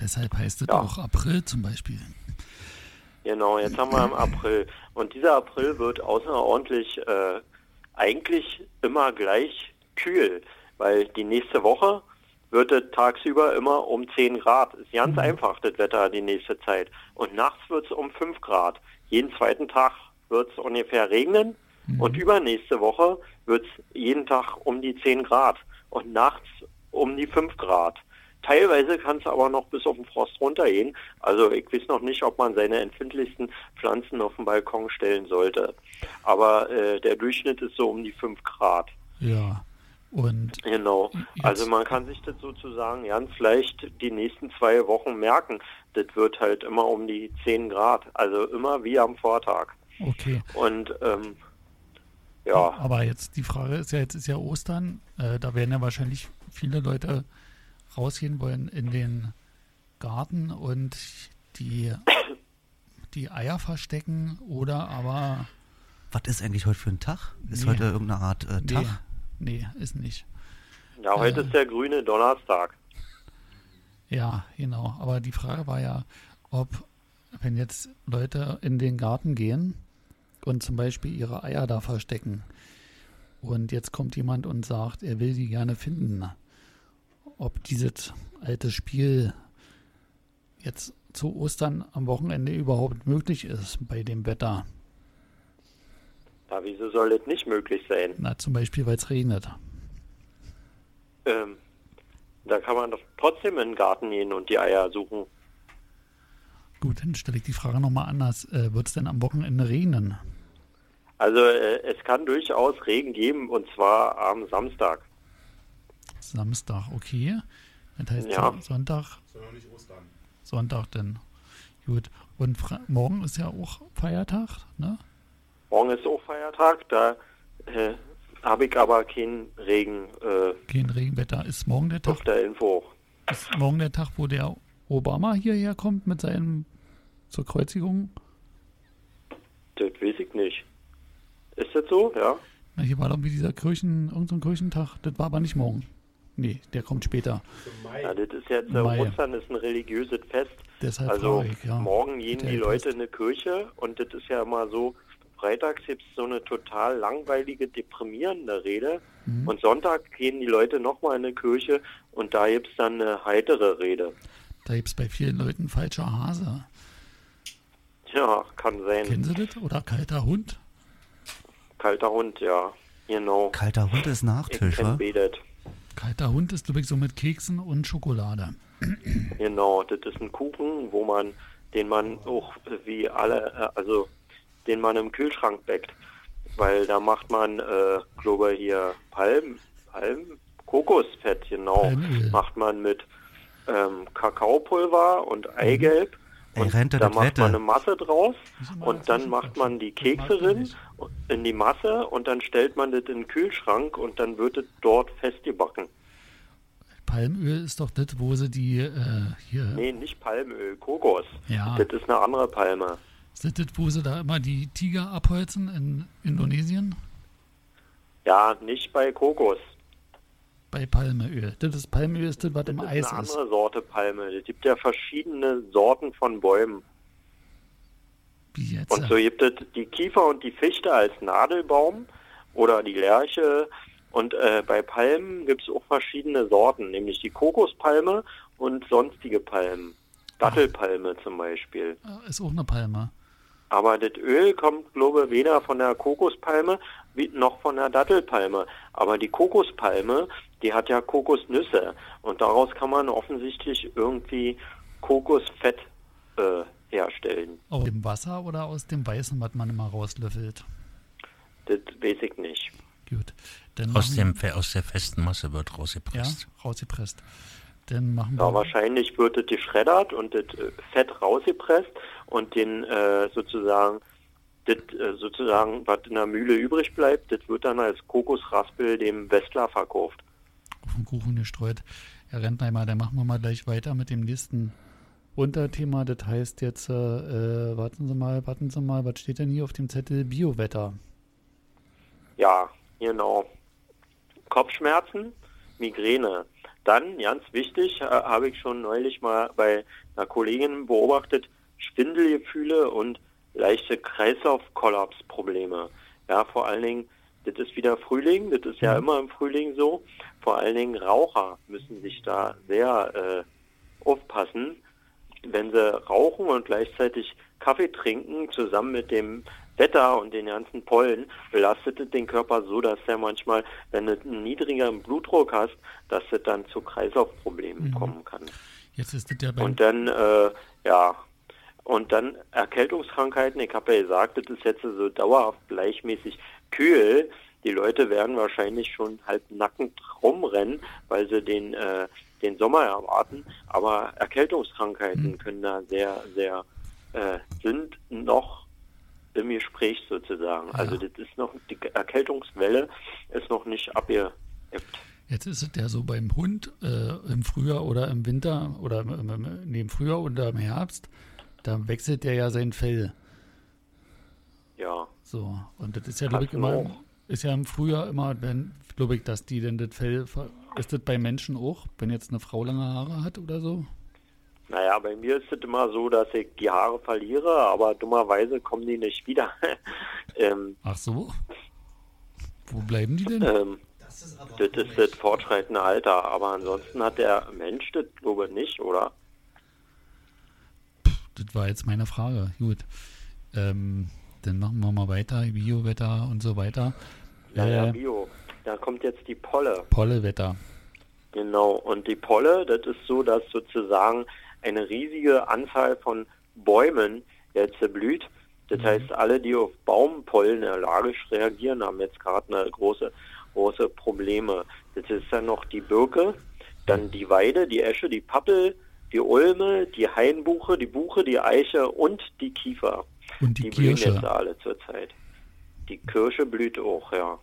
Speaker 6: Deshalb heißt es
Speaker 9: Ja.
Speaker 6: auch April zum Beispiel.
Speaker 9: genau. Jetzt haben wir im April. Und dieser April wird außerordentlich äh, eigentlich immer gleich kühl, weil die nächste Woche wird es tagsüber immer um 10 Grad. Ist ganz einfach, das Wetter die nächste Zeit. Und nachts wird es um 5 Grad. Jeden zweiten Tag wird es ungefähr regnen. Und übernächste Woche wird es jeden Tag um die 10 Grad. Und nachts um die 5 Grad. Teilweise kann es aber noch bis auf den Frost runtergehen. Also ich weiß noch nicht, ob man seine empfindlichsten Pflanzen auf den Balkon stellen sollte. Aber äh, der Durchschnitt ist so um die 5 Grad.
Speaker 6: Ja. Und
Speaker 9: Genau. Also man kann sich das sozusagen ganz leicht die nächsten zwei Wochen merken. Das wird halt immer um die 10 Grad. Also immer wie am Vortag.
Speaker 6: Okay.
Speaker 9: Und ähm, ja,
Speaker 6: Aber jetzt die Frage ist ja, jetzt ist ja Ostern. Äh, da werden ja wahrscheinlich viele Leute rausgehen wollen in den Garten und die, [coughs] die Eier verstecken oder aber
Speaker 1: Was ist eigentlich heute für ein Tag? Ist
Speaker 6: Nee.
Speaker 1: heute irgendeine Art äh, Tag?
Speaker 6: nee, nee, ist nicht.
Speaker 9: ja heute
Speaker 6: Äh.
Speaker 9: ist der grüne Donnerstag.
Speaker 6: Ja, genau. Aber die Frage war ja, ob, wenn jetzt Leute in den Garten gehen und zum Beispiel ihre Eier da verstecken und jetzt kommt jemand und sagt, er will die gerne finden, ob dieses alte Spiel jetzt zu Ostern am Wochenende überhaupt möglich ist bei dem Wetter.
Speaker 9: Ja, wieso soll das nicht möglich sein?
Speaker 6: Na, zum Beispiel, weil es regnet.
Speaker 9: Ähm, da kann man doch trotzdem in den Garten gehen und die Eier suchen.
Speaker 6: Gut, dann stelle ich die Frage nochmal anders. Äh, Wird es denn am Wochenende regnen?
Speaker 9: Also äh, es kann durchaus Regen geben und zwar am Samstag.
Speaker 6: Samstag, okay. Das heißt
Speaker 9: Ja.
Speaker 6: Sonntag
Speaker 7: nicht Ostern.
Speaker 6: Sonntag denn. Gut. Und Fra morgen ist ja auch Feiertag, ne?
Speaker 9: Morgen ist auch Feiertag, da äh, habe ich aber keinen Regen äh,
Speaker 6: Kein Regenwetter. Ist morgen der Tag,
Speaker 9: auf der Info.
Speaker 6: ist morgen der Tag, wo der Obama hierher kommt mit seinem zur Kreuzigung?
Speaker 9: Das weiß ich nicht. Ist das so? Ja.
Speaker 6: Na, hier war doch wie dieser Kirchen, irgendein Kirchentag. Das war aber nicht morgen. Nee, der kommt später.
Speaker 9: ja das ist jetzt, äh,
Speaker 6: Mai.
Speaker 9: Ostern ist ein religiöses Fest.
Speaker 6: Deshalb
Speaker 9: Also
Speaker 6: ich, ja.
Speaker 9: morgen gehen die
Speaker 6: etwas.
Speaker 9: Leute in eine Kirche und das ist ja immer so, freitags gibt es so eine total langweilige, deprimierende Rede
Speaker 6: Mhm.
Speaker 9: und Sonntag gehen die Leute nochmal in eine Kirche und da gibt es dann eine heitere Rede.
Speaker 6: Da gibt es bei vielen Leuten falscher Hase.
Speaker 9: Ja, kann sein.
Speaker 6: Kennen Sie das? Oder kalter Hund?
Speaker 9: Kalter Hund, ja. Genau.
Speaker 1: Kalter Hund ist Nachtisch, wa?
Speaker 6: Kalter Hund ist, glaube ich, so mit Keksen und Schokolade.
Speaker 9: Genau, das ist ein Kuchen, wo man, den man auch wie alle, äh, also den man im Kühlschrank backt. Weil da macht man, äh, glaube hier Palm, Palm, Kokosfett, genau,
Speaker 6: Palmöl.
Speaker 9: macht man mit ähm, Kakaopulver und Eigelb
Speaker 1: Ey,
Speaker 9: Und
Speaker 1: Rente,
Speaker 9: da macht
Speaker 1: Wette.
Speaker 9: man eine Masse draus
Speaker 6: immer
Speaker 9: und dann macht man die Kekse drin in die Masse und dann stellt man das in den Kühlschrank und dann wird es dort festgebacken.
Speaker 6: Palmöl ist doch das, wo sie die äh, hier.
Speaker 9: Nee, nicht Palmöl, Kokos.
Speaker 6: Ja.
Speaker 9: Das ist eine andere Palme.
Speaker 6: Ist das das, wo sie da immer die Tiger abholzen in Indonesien?
Speaker 9: Ja, nicht bei Kokos.
Speaker 6: Bei Palmöl. Das ist Palmöl ist das, was im
Speaker 9: Das ist
Speaker 6: Eis
Speaker 9: eine
Speaker 6: ist.
Speaker 9: andere Sorte Palme. Es gibt ja verschiedene Sorten von Bäumen.
Speaker 6: Wie jetzt?
Speaker 9: Und so gibt es die Kiefer und die Fichte als Nadelbaum oder die Lärche. Und äh, bei Palmen gibt es auch verschiedene Sorten, nämlich die Kokospalme und sonstige Palmen. Dattelpalme zum Beispiel.
Speaker 6: Äh, Ist auch eine Palme.
Speaker 9: Aber das Öl kommt, glaube ich, weder von der Kokospalme noch von der Dattelpalme. Aber die Kokospalme, die hat ja Kokosnüsse. Und daraus kann man offensichtlich irgendwie Kokosfett äh, herstellen.
Speaker 6: Aus dem Wasser oder aus dem Weißen, was man immer rauslöffelt?
Speaker 9: Das weiß ich nicht.
Speaker 6: Gut. Dann
Speaker 5: Aus, dem, aus der festen Masse wird
Speaker 6: Ja,
Speaker 5: rausgepresst.
Speaker 6: rausgepresst. Dann machen
Speaker 9: Ja,
Speaker 6: wir.
Speaker 9: wahrscheinlich wird das geschreddert und das äh, Fett rausgepresst und den äh, sozusagen, das äh, sozusagen, was in der Mühle übrig bleibt, das wird dann als Kokosraspel dem Westler verkauft.
Speaker 6: Den Kuchen gestreut. Herr Rentneimer, dann machen wir mal gleich weiter mit dem nächsten Unterthema. Das heißt jetzt, äh, warten Sie mal, warten Sie mal, was steht denn hier auf dem Zettel? Biowetter.
Speaker 9: Ja, genau. Kopfschmerzen, Migräne. Dann, ganz wichtig, äh, habe ich schon neulich mal bei einer Kollegin beobachtet, Schwindelgefühle und leichte Kreislaufkollapsprobleme. Ja, vor allen Dingen, das ist wieder Frühling, das ist ja immer im Frühling so. Vor allen Dingen Raucher müssen sich da sehr äh, aufpassen. Wenn sie rauchen und gleichzeitig Kaffee trinken, zusammen mit dem Wetter und den ganzen Pollen, belastet es den Körper so, dass er manchmal, wenn du einen niedrigeren Blutdruck hast, dass es dann zu Kreislaufproblemen kommen kann.
Speaker 6: Jetzt ist das ja beim
Speaker 9: Und dann, äh, ja, und dann Erkältungskrankheiten. Ich habe ja gesagt, das ist jetzt so dauerhaft gleichmäßig kühl. Die Leute werden wahrscheinlich schon halb nackend rumrennen, weil sie den, äh, den Sommer erwarten. Aber Erkältungskrankheiten können da sehr, sehr, äh, sind noch im Gespräch sozusagen. Also das ist noch, die Erkältungswelle ist noch nicht abgeebbt.
Speaker 6: Jetzt ist es ja so beim Hund äh, im Frühjahr oder im Winter oder im, im, im, im Frühjahr oder im Herbst, da wechselt der ja sein Fell.
Speaker 9: Ja.
Speaker 6: So, und das ist ja, glaube ich, immer,
Speaker 9: auch.
Speaker 6: ist ja im Frühjahr immer, wenn, glaube ich, dass die denn das Fell, ist das bei Menschen auch, wenn jetzt eine Frau lange Haare hat oder so?
Speaker 9: Naja, bei mir ist es immer so, dass ich die Haare verliere, aber dummerweise kommen die nicht wieder. [laughs] ähm,
Speaker 6: Ach so? Wo bleiben die denn?
Speaker 9: ähm, das ist das fortschreitende Alter, aber ansonsten hat der Mensch das, glaube ich, nicht, oder?
Speaker 6: Das war jetzt meine Frage. Gut. Ähm, dann machen wir mal weiter. Biowetter und so weiter.
Speaker 9: Naja,
Speaker 6: Äh,
Speaker 9: Bio. Da kommt jetzt die Polle.
Speaker 6: Pollewetter.
Speaker 9: Genau, und die Polle, das ist so, dass sozusagen eine riesige Anzahl von Bäumen jetzt blüht. Das heißt, alle, die auf Baumpollen allergisch reagieren, haben jetzt gerade eine große, große Probleme. Das ist dann noch die Birke, dann die Weide, die Esche, die Pappel, die Ulme, die Hainbuche, die Buche, die Eiche und die Kiefer.
Speaker 6: Und die
Speaker 9: die blühen
Speaker 6: Kirsche.
Speaker 9: jetzt alle zurzeit. Die Kirsche blüht auch, ja.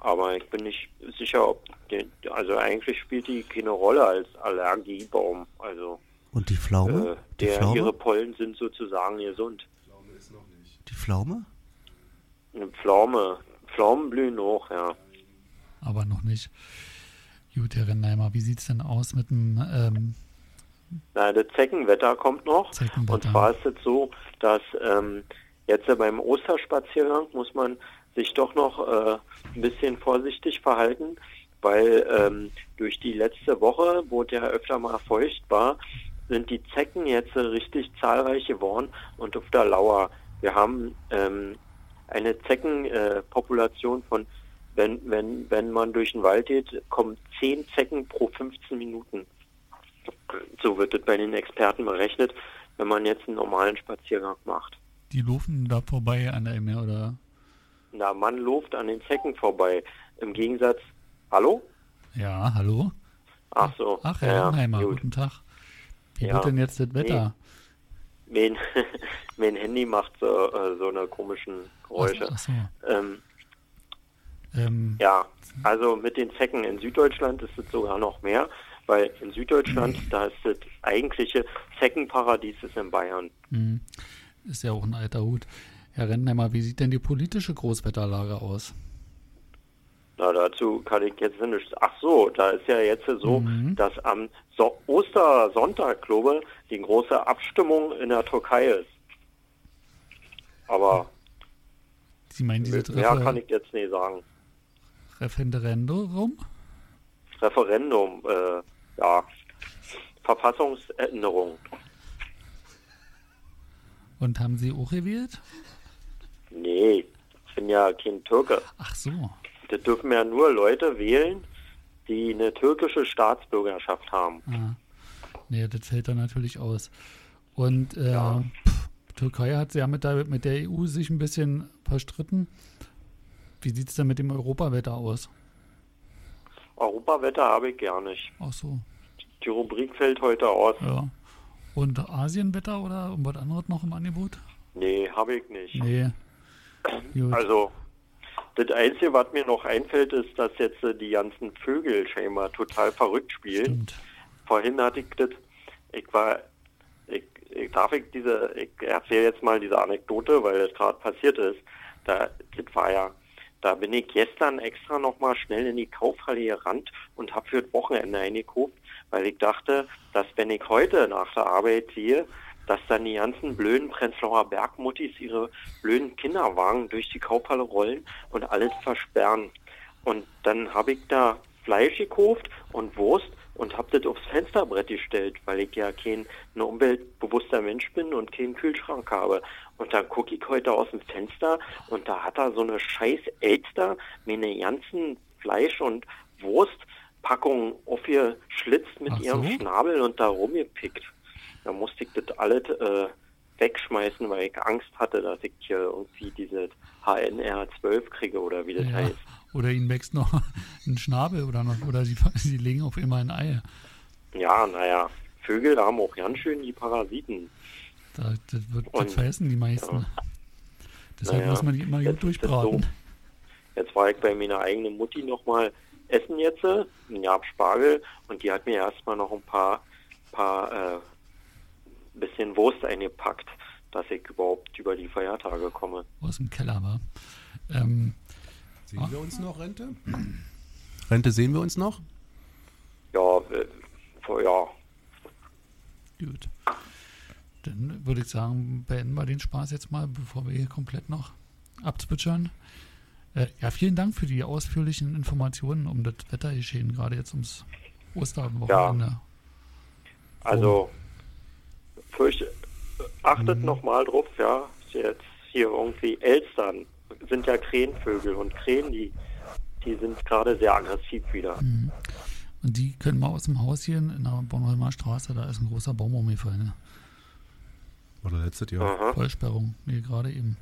Speaker 9: Aber ich bin nicht sicher, ob die, also eigentlich spielt die keine Rolle als Allergiebaum. Also
Speaker 1: Und die Pflaume?
Speaker 9: äh,
Speaker 1: die
Speaker 9: der,
Speaker 1: Pflaume?
Speaker 9: ihre Pollen sind sozusagen gesund.
Speaker 1: die Pflaume?
Speaker 9: Eine Pflaume, Pflaumen blühen auch, ja.
Speaker 6: Aber noch nicht. Gut, Herr Rennheimer, wie sieht es denn aus mit dem ähm,
Speaker 9: Na, das Zeckenwetter kommt noch.
Speaker 6: Zeckenwetter?
Speaker 9: Und zwar ist es so, dass ähm, jetzt äh, beim Osterspaziergang muss man sich doch noch äh, ein bisschen vorsichtig verhalten, weil ähm, durch die letzte Woche, wo der öfter mal feucht war, sind die Zecken jetzt äh, richtig zahlreich geworden und auf der Lauer. Wir haben ähm, eine Zeckenpopulation von, wenn, wenn, wenn man durch den Wald geht, kommen 10 Zecken pro 15 Minuten. So wird es bei den Experten berechnet, wenn man jetzt einen normalen Spaziergang macht.
Speaker 6: die laufen da vorbei an der Emme oder?
Speaker 9: Na, man läuft an den Zecken vorbei. Im Gegensatz, hallo?
Speaker 6: Ja, hallo?
Speaker 9: Ach so.
Speaker 6: Ach, Herr
Speaker 9: ja,
Speaker 6: Rennheimer,
Speaker 9: gut.
Speaker 6: guten Tag. Wie
Speaker 9: Ja.
Speaker 6: wird denn jetzt das Wetter?
Speaker 9: mein, [laughs] mein Handy macht so, äh, so eine komischen Geräusche.
Speaker 6: Ach so.
Speaker 9: Ähm,
Speaker 6: Ähm,
Speaker 9: ja, also mit den Zecken in Süddeutschland ist es sogar noch mehr, weil in Süddeutschland, da ist das eigentliche Zeckenparadies ist in Bayern.
Speaker 6: hm, ist ja auch ein alter Hut. Herr Rentnehmer, wie sieht denn die politische Großwetterlage aus?
Speaker 9: Na, dazu kann ich jetzt nicht. Ach so, da ist ja jetzt so,
Speaker 6: Mhm.
Speaker 9: dass am so Ostersonntag, glaube ich, die große Abstimmung in der Türkei ist. Aber
Speaker 6: Sie meinen dieses
Speaker 9: mehr kann ich jetzt nicht sagen.
Speaker 6: Referendum?
Speaker 9: Referendum, äh, ja, Verfassungsänderung.
Speaker 6: Und haben Sie auch gewählt?
Speaker 9: Nee, ich bin ja kein Türke.
Speaker 6: Ach so.
Speaker 9: Da dürfen ja nur Leute wählen, die eine türkische Staatsbürgerschaft haben.
Speaker 6: Ah. Nee, das fällt dann natürlich aus. Und äh, pff, Türkei hat ja mit der, mit der EU sich ein bisschen verstritten. Wie sieht es denn mit dem Europawetter aus?
Speaker 9: Europawetter habe ich gar nicht.
Speaker 6: Ach so,
Speaker 9: Die Rubrik fällt heute aus.
Speaker 6: ja. Und Asienwetter oder irgendwas anderes noch im Angebot?
Speaker 9: Nee, habe ich nicht.
Speaker 6: Nee. Gut.
Speaker 9: Also, das Einzige, was mir noch einfällt, ist, dass jetzt äh, die ganzen Vögel scheinbar total verrückt spielen.
Speaker 6: Stimmt.
Speaker 9: Vorhin hatte ich das, ich war, ich, ich darf ich diese, ich erzähle jetzt mal diese Anekdote, weil das gerade passiert ist. Da, das war ja, da bin ich gestern extra nochmal schnell in die Kaufhalle gerannt und habe für das Wochenende eingekauft, weil ich dachte, dass wenn ich heute nach der Arbeit sehe, dass dann die ganzen blöden Prenzlauer Bergmuttis ihre blöden Kinderwagen durch die Kaufhalle rollen und alles versperren. Und dann habe ich da Fleisch gekauft und Wurst und habe das aufs Fensterbrett gestellt, weil ich ja kein ein umweltbewusster Mensch bin und keinen Kühlschrank habe. Und dann gucke ich heute aus dem Fenster und da hat er so eine scheiß Elster meine ganzen Fleisch- und Wurstpackungen aufgeschlitzt mit
Speaker 6: Ach so?
Speaker 9: ihrem Schnabel und da rumgepickt. Da musste ich das alles äh, wegschmeißen, weil ich Angst hatte, dass ich hier irgendwie diese HNR12 kriege oder wie das
Speaker 6: Ja.
Speaker 9: heißt.
Speaker 6: Oder ihnen wächst noch [laughs] ein Schnabel oder noch, oder sie, [laughs] sie legen auf immer ein Ei.
Speaker 9: Ja, naja, Vögel haben auch ganz schön die Parasiten.
Speaker 6: Da, das wird
Speaker 9: Und-
Speaker 6: das vergessen die meisten. Deshalb
Speaker 9: Naja,
Speaker 6: muss man die immer gut durchbraten.
Speaker 9: so. Jetzt war ich bei meiner eigenen Mutti nochmal essen jetzt, äh, ein Jahr Spargel, und die hat mir erstmal noch ein paar, paar äh, bisschen Wurst eingepackt, dass ich überhaupt über die Feiertage komme.
Speaker 6: Aus dem Keller war. Ähm,
Speaker 2: Sehen wir uns noch, Rente? Rente sehen wir uns noch?
Speaker 9: Ja, äh, vor- ja,
Speaker 6: gut. Dann würde ich sagen, beenden wir den Spaß jetzt mal, bevor wir hier komplett noch abzwitschern. Äh, ja, vielen Dank für die ausführlichen Informationen um das Wettergeschehen, gerade jetzt ums Osterwochenende.
Speaker 9: Also, fürcht, achtet
Speaker 6: Mhm.
Speaker 9: noch mal drauf, ja, jetzt hier irgendwie Elstern sind ja Krähenvögel und Krähen, die, die sind gerade sehr aggressiv wieder.
Speaker 6: Mhm. Und die können mal aus dem Haus hier in der Bornholmer Straße, da ist ein großer Baum umgefallen. Ne?
Speaker 2: Oder letztes Jahr.
Speaker 9: Aha.
Speaker 6: Vollsperrung, nee, gerade eben.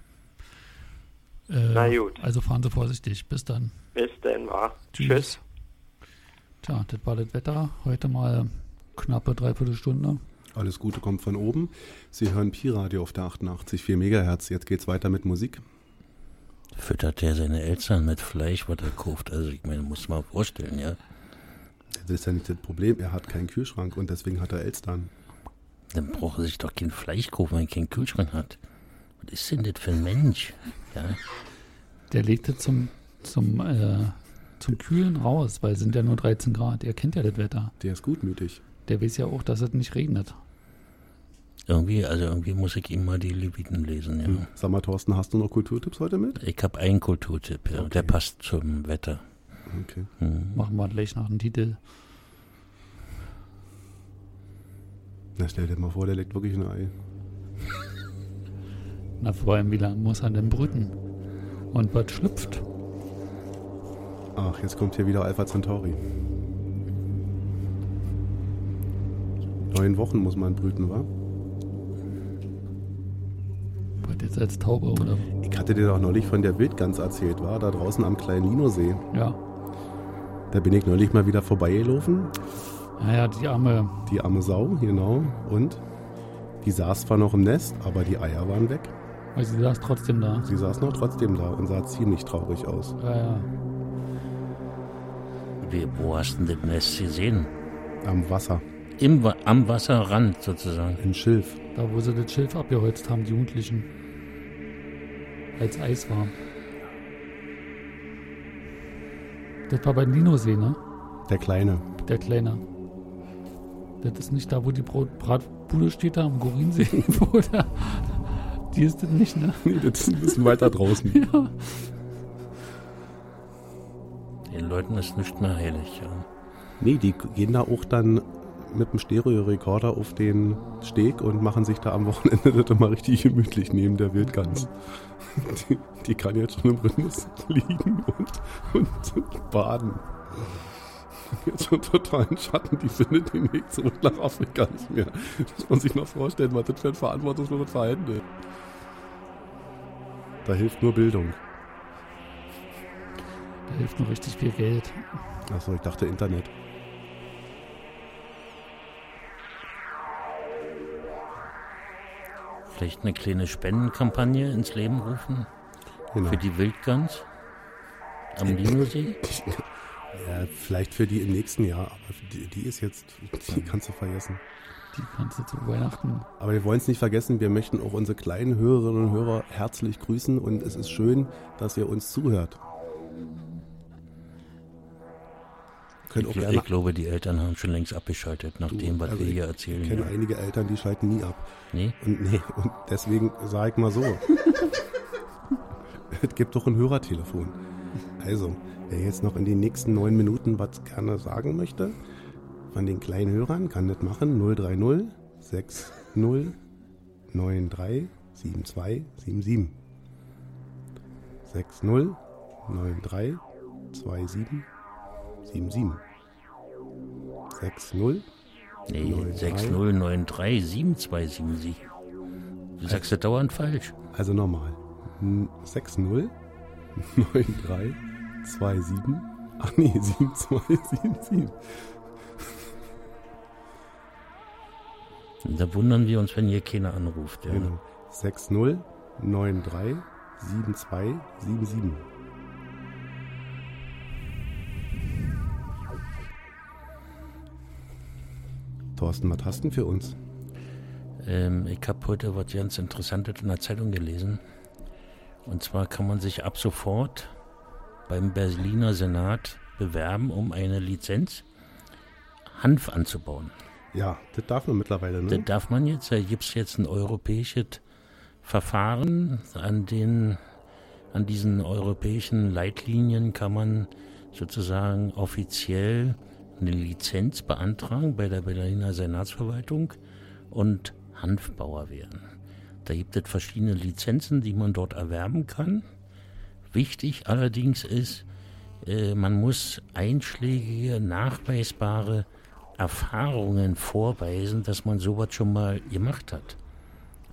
Speaker 6: Äh,
Speaker 9: Na gut.
Speaker 6: Also fahren Sie vorsichtig. Bis dann.
Speaker 9: Bis denn, war.
Speaker 6: Tschüss.
Speaker 9: Tschüss.
Speaker 6: Tja, das war das Wetter. Heute mal knappe Dreiviertelstunde.
Speaker 2: Alles Gute kommt von oben. Sie hören Pi-Radio auf der 88,4 Megahertz. Jetzt geht's weiter mit Musik.
Speaker 5: Füttert der seine Eltern mit Fleisch, was er kauft? Also ich meine, muss man vorstellen, ja.
Speaker 2: Das ist ja nicht das Problem. Er hat keinen Kühlschrank und deswegen hat er Elstern.
Speaker 5: Dann braucht er sich doch kein Fleisch kaufen, wenn er keinen Kühlschrank hat. Was ist denn das für ein Mensch? Ja,
Speaker 6: Der legte zum, zum, äh, zum Kühlen raus, weil es sind ja nur 13 Grad. Er kennt ja das Wetter.
Speaker 2: Der ist gutmütig.
Speaker 6: Der weiß ja auch, dass es nicht regnet.
Speaker 5: irgendwie, also irgendwie muss ich ihm mal die Leviten lesen, ja.
Speaker 2: Hm. Sag mal, Thorsten, hast du noch Kulturtipps heute mit?
Speaker 5: Ich habe einen Kulturtipp, ja. Der passt zum Wetter.
Speaker 2: Okay.
Speaker 5: Hm.
Speaker 6: Machen wir gleich nach dem Titel.
Speaker 2: Na, stell dir mal vor, der legt wirklich ein Ei.
Speaker 6: Na, vor allem, wie lange muss er denn brüten? Und was schlüpft?
Speaker 2: Ach, jetzt kommt hier wieder Alpha Centauri. Neun Wochen muss man brüten, wa?
Speaker 6: Was jetzt als Taube oder?
Speaker 2: Ich hatte dir doch neulich von der Wildgans erzählt, war da draußen am kleinen Linosee.
Speaker 6: Ja.
Speaker 2: Da bin ich neulich mal wieder vorbeigelaufen.
Speaker 6: Naja, die arme,
Speaker 2: Die arme Sau, genau. Und Die saß zwar noch im Nest, aber die Eier waren weg.
Speaker 6: Also sie saß trotzdem da.
Speaker 2: Sie saß noch trotzdem da und sah ziemlich traurig aus.
Speaker 6: Ja, ja.
Speaker 5: Wie, wo hast du denn das gesehen?
Speaker 2: Am Wasser,
Speaker 5: Im, am Wasserrand sozusagen.
Speaker 2: in Schilf.
Speaker 6: Da, wo sie das Schilf abgeholzt haben, die Jugendlichen. Als Eis war. Das war bei Ninosee, ne?
Speaker 2: Der Kleine.
Speaker 6: Der Kleine. Das ist nicht da, wo die Brot Bratbude steht, da am Gorinsee. [laughs] wo da, die ist das nicht, ne?
Speaker 2: Nee, [laughs] das ist ein bisschen weiter draußen. [laughs]
Speaker 6: Ja.
Speaker 5: Den Leuten ist nicht mehr heilig. Ja.
Speaker 2: Nee, die gehen da auch dann mit dem Stereo-Rekorder auf den Steg und machen sich da am Wochenende das immer richtig gemütlich neben der Wildgans. Die, die kann jetzt schon im Rhythmus liegen und, und baden. Jetzt schon totalen Schatten, die findet den Weg zurück nach Afrika nicht mehr. Muss man sich noch vorstellen, was das für ein verantwortungsloses Verhalten ist. Da hilft nur Bildung.
Speaker 6: Da hilft noch richtig viel Geld.
Speaker 2: Achso, ich dachte Internet.
Speaker 5: Vielleicht eine kleine Spendenkampagne ins Leben rufen
Speaker 2: Genau.
Speaker 5: für die Wildgans am Linosee. [laughs]
Speaker 2: Ja, vielleicht für die im nächsten Jahr, aber die, die ist jetzt, die kannst du vergessen.
Speaker 6: Die du zu Weihnachten.
Speaker 2: Aber wir wollen es nicht vergessen, wir möchten auch unsere kleinen Hörerinnen und Hörer herzlich grüßen und es ist schön, dass ihr uns zuhört. Könnt auch
Speaker 5: Ich,
Speaker 2: gerne,
Speaker 5: ich glaube, die Eltern haben schon längst abgeschaltet, nach dem, was
Speaker 2: also
Speaker 5: wir
Speaker 2: ich
Speaker 5: hier
Speaker 2: Ich
Speaker 5: erzählen.
Speaker 2: kenne
Speaker 5: Ja.
Speaker 2: einige Eltern, die schalten nie ab.
Speaker 5: Nee?
Speaker 2: Und nee, und deswegen sage ich mal so. [laughs] es gibt doch ein Hörertelefon. Also, wer jetzt noch in den nächsten neun Minuten was gerne sagen möchte, von den kleinen Hörern, kann das machen. 030 60 93 72 77. 60 93 27 77. 60
Speaker 5: Nee,
Speaker 2: 03.
Speaker 5: 60937277. Du sagst das dauernd falsch.
Speaker 2: Also nochmal. 60 93 27 Ach nee, 7277.
Speaker 5: Da wundern wir uns, wenn hier keiner anruft. Ja.
Speaker 2: Genau. 60 93 72 77. Thorsten, was hast du denn für uns?
Speaker 5: Ähm, ich habe heute was ganz Interessantes in der Zeitung gelesen. Und zwar kann man sich ab sofort beim Berliner Senat bewerben, um eine Lizenz Hanf anzubauen.
Speaker 2: Ja, das darf man mittlerweile,
Speaker 5: Das
Speaker 2: ne?
Speaker 5: darf man jetzt. Da gibt es jetzt ein europäisches Verfahren. An, den, an diesen europäischen Leitlinien kann man sozusagen offiziell eine Lizenz beantragen bei der Berliner Senatsverwaltung und Hanfbauer werden. Da gibt es verschiedene Lizenzen, die man dort erwerben kann. Wichtig allerdings ist, äh, man muss einschlägige, nachweisbare Erfahrungen vorweisen, dass man sowas schon mal gemacht hat.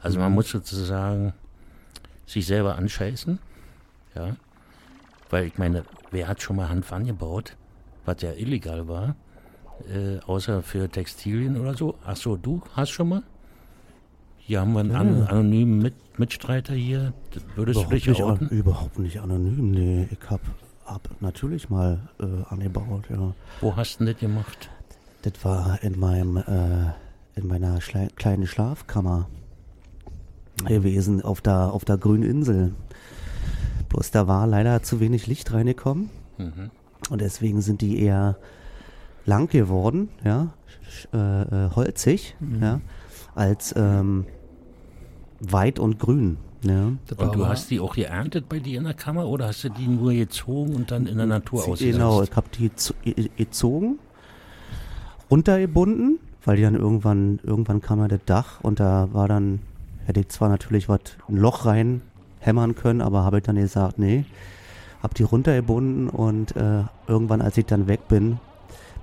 Speaker 5: Also man muss sozusagen sich selber anscheißen, ja, weil ich meine, wer hat schon mal Hanf angebaut, was ja illegal war, äh, außer für Textilien oder so. Ach so, du hast schon mal? Hier haben wir einen an, anonymen Mit Mitstreiter hier. Das Würdest
Speaker 1: Überhaupt
Speaker 5: du dich
Speaker 1: nicht, an, überhaupt nicht anonym, nee. Ich hab, hab natürlich mal äh, angebaut, ja.
Speaker 5: Wo hast du denn das gemacht?
Speaker 1: Das war in meinem, äh, in meiner Schle kleinen Schlafkammer gewesen, auf der, auf der grünen Insel. Bloß da war leider zu wenig Licht reingekommen.
Speaker 5: Mhm.
Speaker 1: Und deswegen sind die eher lang geworden, ja, äh, äh, holzig, ja, als ähm, weit und grün. Ja.
Speaker 5: Und du hast die auch geerntet bei dir in der Kammer oder hast du die nur gezogen und dann in der Natur ausgesetzt?
Speaker 1: Genau, ich habe die gezogen, runtergebunden, weil die dann irgendwann, irgendwann kam ja das Dach und da war dann, hätte ich zwar natürlich was, ein Loch rein hämmern können, aber habe ich dann gesagt, nee, hab die runtergebunden und äh, irgendwann, als ich dann weg bin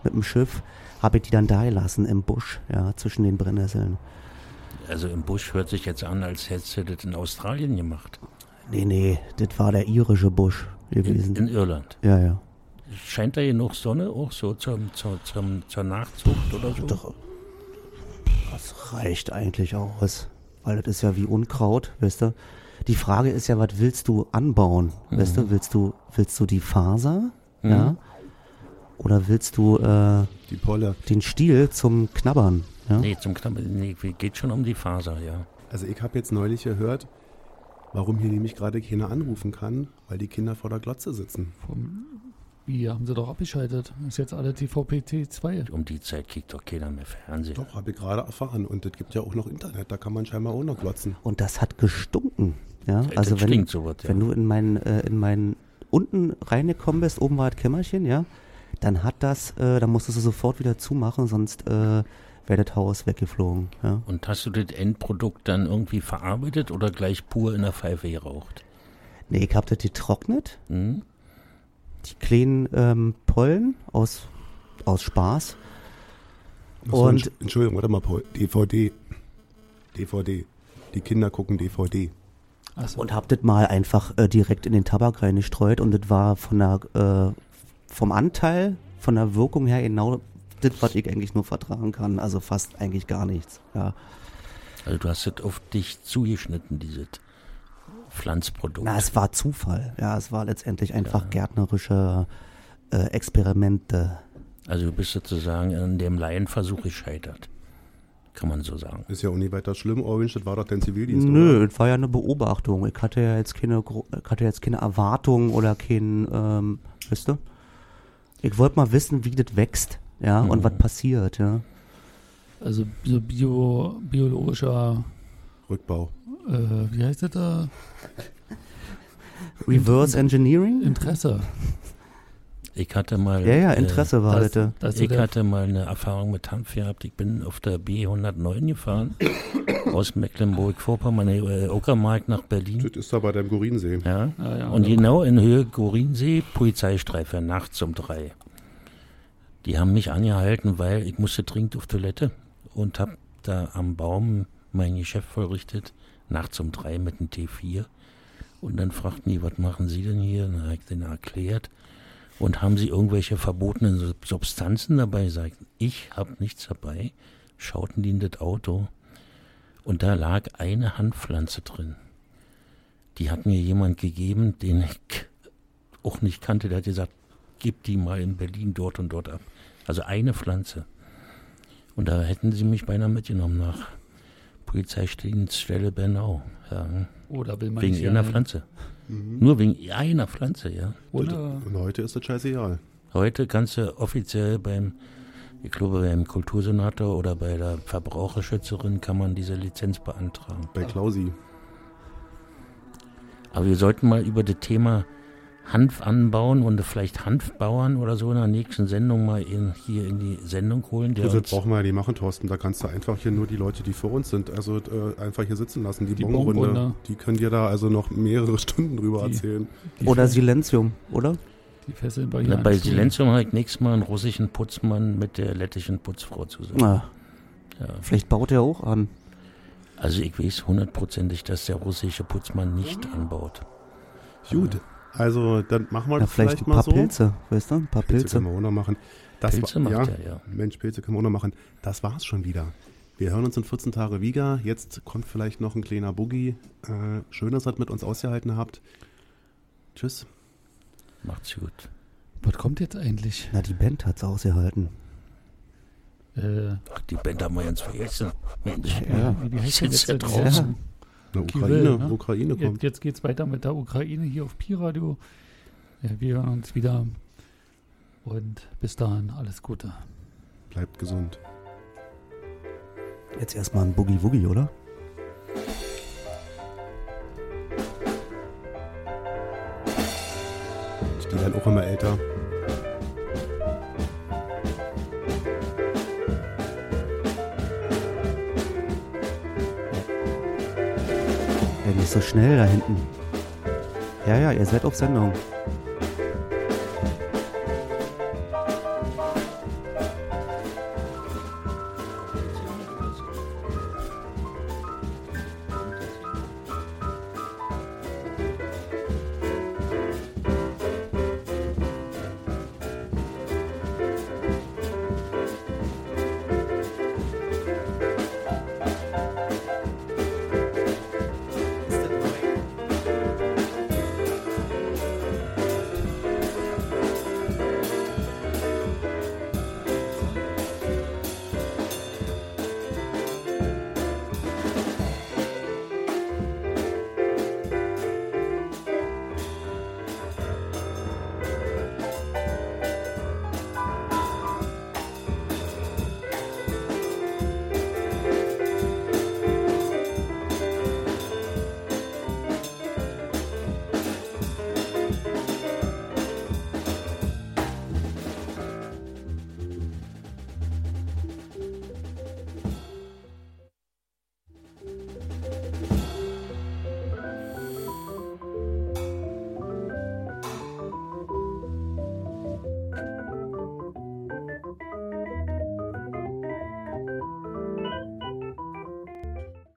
Speaker 1: mit dem Schiff, habe ich die dann da gelassen im Busch, ja, zwischen den Brennnesseln.
Speaker 5: Also im Busch hört sich jetzt an, als hättest du das in Australien gemacht.
Speaker 1: Nee, nee, das war der irische Busch
Speaker 5: In,
Speaker 1: gewesen.
Speaker 5: in Irland.
Speaker 1: ja, ja.
Speaker 5: Scheint da genug Sonne auch so zum, zur, zum, zur Nachzucht oder so?
Speaker 1: Doch. Das reicht eigentlich aus, weil das ist ja wie Unkraut, weißt du. Die Frage ist ja, was willst du anbauen? Weißt du, willst du, willst du die Faser? Ja. Oder willst du äh,
Speaker 2: Die Polle.
Speaker 1: den Stiel zum Knabbern? Ja?
Speaker 5: Nee, zum Knabbern, nee, geht schon um die Faser, ja.
Speaker 2: Also ich habe jetzt neulich gehört, warum hier nämlich gerade keiner anrufen kann, weil die Kinder vor der Glotze sitzen.
Speaker 6: Vom, wie haben sie doch abgeschaltet? Ist jetzt alle TVP 2.
Speaker 5: Um die Zeit kriegt doch keiner mehr Fernsehen.
Speaker 2: Doch, habe ich gerade erfahren. Und es gibt ja auch noch Internet, da kann man scheinbar auch noch glotzen.
Speaker 1: Und das hat gestunken. Ja,
Speaker 5: Das
Speaker 1: also wenn,
Speaker 5: stinkt sowas, ja.
Speaker 1: wenn du in meinen, äh, in meinen unten reingekommen bist, oben war das Kämmerchen, ja, dann hat das, äh, dann musstest du sofort wieder zumachen, sonst äh, wäre das Haus weggeflogen. Ja.
Speaker 5: Und hast du das Endprodukt dann irgendwie verarbeitet oder gleich pur in der Pfeife geraucht?
Speaker 1: Nee, ich hab das getrocknet,
Speaker 5: Hm?
Speaker 1: Die kleinen ähm, Pollen aus, aus Spaß.
Speaker 2: So,
Speaker 1: Und-
Speaker 2: Entschuldigung, warte mal, Paul. DVD. DVD. Die Kinder gucken DVD.
Speaker 6: Achso.
Speaker 1: Und hab das mal einfach äh, direkt in den Tabak reingestreut und das war von der, äh, vom Anteil, von der Wirkung her genau das, was ich eigentlich nur vertragen kann. Also fast eigentlich gar nichts. Ja.
Speaker 5: Also du hast das auf dich zugeschnitten, dieses Pflanzprodukt.
Speaker 1: Na, es war Zufall. Ja, es war letztendlich einfach gärtnerische äh, Experimente.
Speaker 5: Also du bist sozusagen an dem Laienversuch gescheitert. Kann man so sagen.
Speaker 2: Ist ja auch nicht weiter schlimm, Orange, das war doch dein Zivildienst,
Speaker 1: Nö,
Speaker 2: oder?
Speaker 1: es war ja eine Beobachtung. Ich hatte ja jetzt keine, hatte jetzt keine Erwartung oder kein, ähm, weißt du? Ich wollte mal wissen, wie das wächst, ja, und
Speaker 5: Mhm.
Speaker 1: was passiert, ja.
Speaker 6: Also so bio, biologischer,
Speaker 2: Rückbau.
Speaker 6: Äh, wie heißt das da?
Speaker 1: Reverse Engineering?
Speaker 6: Interesse.
Speaker 5: Ich hatte mal.
Speaker 1: Ja, ja,
Speaker 5: äh,
Speaker 1: Interesse war
Speaker 6: das-
Speaker 1: das.
Speaker 6: das
Speaker 5: ich hatte mal eine Erfahrung mit Hanf gehabt. Ich bin auf der B109 gefahren, [coughs] aus Mecklenburg-Vorpommern, äh, Uckermark nach Berlin.
Speaker 2: Das ist da bei deinem Gorinsee.
Speaker 5: Ja.
Speaker 6: Ja, ja,
Speaker 5: Und genau in Höhe Gorinsee, Polizeistreife, nachts um drei. Die haben mich angehalten, weil ich musste dringend auf Toilette und hab da am Baum mein Geschäft vollrichtet, nachts um drei mit dem T4. Und dann fragten die, was machen Sie denn hier? Dann habe ich denen erklärt. Und haben Sie irgendwelche verbotenen Sub- Substanzen dabei? Sag ich, ich habe nichts dabei. Schauten die in das Auto. Und da lag eine Handpflanze drin. Die hat mir jemand gegeben, den ich auch nicht kannte. Der hat gesagt, gib die mal in Berlin dort und dort ab. Also eine Pflanze. Und da hätten sie mich beinahe mitgenommen nach Polizeidienststelle Bernau. Ja,
Speaker 6: Oder will man
Speaker 5: wegen einer
Speaker 6: ja-
Speaker 5: Pflanze. Nur wegen einer Pflanze, ja.
Speaker 6: Oder
Speaker 2: Und heute ist das scheißegal.
Speaker 5: Heute kannst du offiziell beim, ich glaube beim Kultursenator oder bei der Verbraucherschützerin kann man diese Lizenz beantragen.
Speaker 2: Bei Klausi.
Speaker 5: Aber wir sollten mal über das Thema Hanf anbauen und vielleicht Hanfbauern oder so in der nächsten Sendung mal in, hier in die Sendung holen. Der
Speaker 2: Das brauchen wir ja nicht machen, Thorsten. Da kannst du einfach hier nur die Leute, die vor uns sind, also äh, einfach hier sitzen lassen. Die,
Speaker 6: Die
Speaker 2: Bongrunde,
Speaker 6: Bongrunde.
Speaker 2: die können dir da also noch mehrere [laughs] Stunden drüber
Speaker 6: Die-
Speaker 2: erzählen.
Speaker 6: die,
Speaker 1: Oder Silenzium, oder?
Speaker 6: die Fesseln bei
Speaker 5: na, bei. Silenzium habe ich nächstes Mal einen russischen Putzmann mit der lettischen Putzfrau zusammen.
Speaker 1: Na,
Speaker 5: Ja.
Speaker 1: vielleicht baut er auch an.
Speaker 5: Also ich weiß hundertprozentig, dass der russische Putzmann nicht anbaut.
Speaker 2: Gut, also dann machen wir
Speaker 1: Ja,
Speaker 2: das
Speaker 1: vielleicht
Speaker 2: vielleicht
Speaker 1: ein
Speaker 2: mal
Speaker 1: paar
Speaker 2: so.
Speaker 1: Pilze, weißt du? Ein paar
Speaker 2: Pilze
Speaker 1: Pilze.
Speaker 2: können wir auch noch machen. Das
Speaker 5: Pilze
Speaker 2: war,
Speaker 5: macht
Speaker 2: ja,
Speaker 5: er, ja.
Speaker 2: Mensch, Pilze können wir auch noch machen. Das war's schon wieder. Wir hören uns in 14 Tage wieder. Jetzt kommt vielleicht noch ein kleiner Boogie. Äh, schön, dass ihr das mit uns ausgehalten habt. Tschüss.
Speaker 5: Macht's gut.
Speaker 6: Was kommt jetzt eigentlich?
Speaker 1: Na, die Band hat's ausgehalten.
Speaker 6: Äh,
Speaker 5: Ach, die Band haben wir ganz vergessen. Mensch,
Speaker 1: Ja.
Speaker 6: wie, wie heißt jetzt
Speaker 5: ja
Speaker 6: das-
Speaker 5: draußen.
Speaker 2: Na, Ukraine,
Speaker 6: ne?
Speaker 2: Ukraine
Speaker 6: Jetzt,
Speaker 2: kommt.
Speaker 6: jetzt geht's weiter mit der Ukraine hier auf Pi-Radio. Ja, wir hören uns wieder. Und bis dahin alles Gute.
Speaker 2: Bleibt gesund.
Speaker 1: Jetzt erstmal ein Boogie Woogie, oder?
Speaker 2: Die werden auch immer älter.
Speaker 1: Nicht so schnell da hinten. Ja, ja, ihr seid auf Sendung.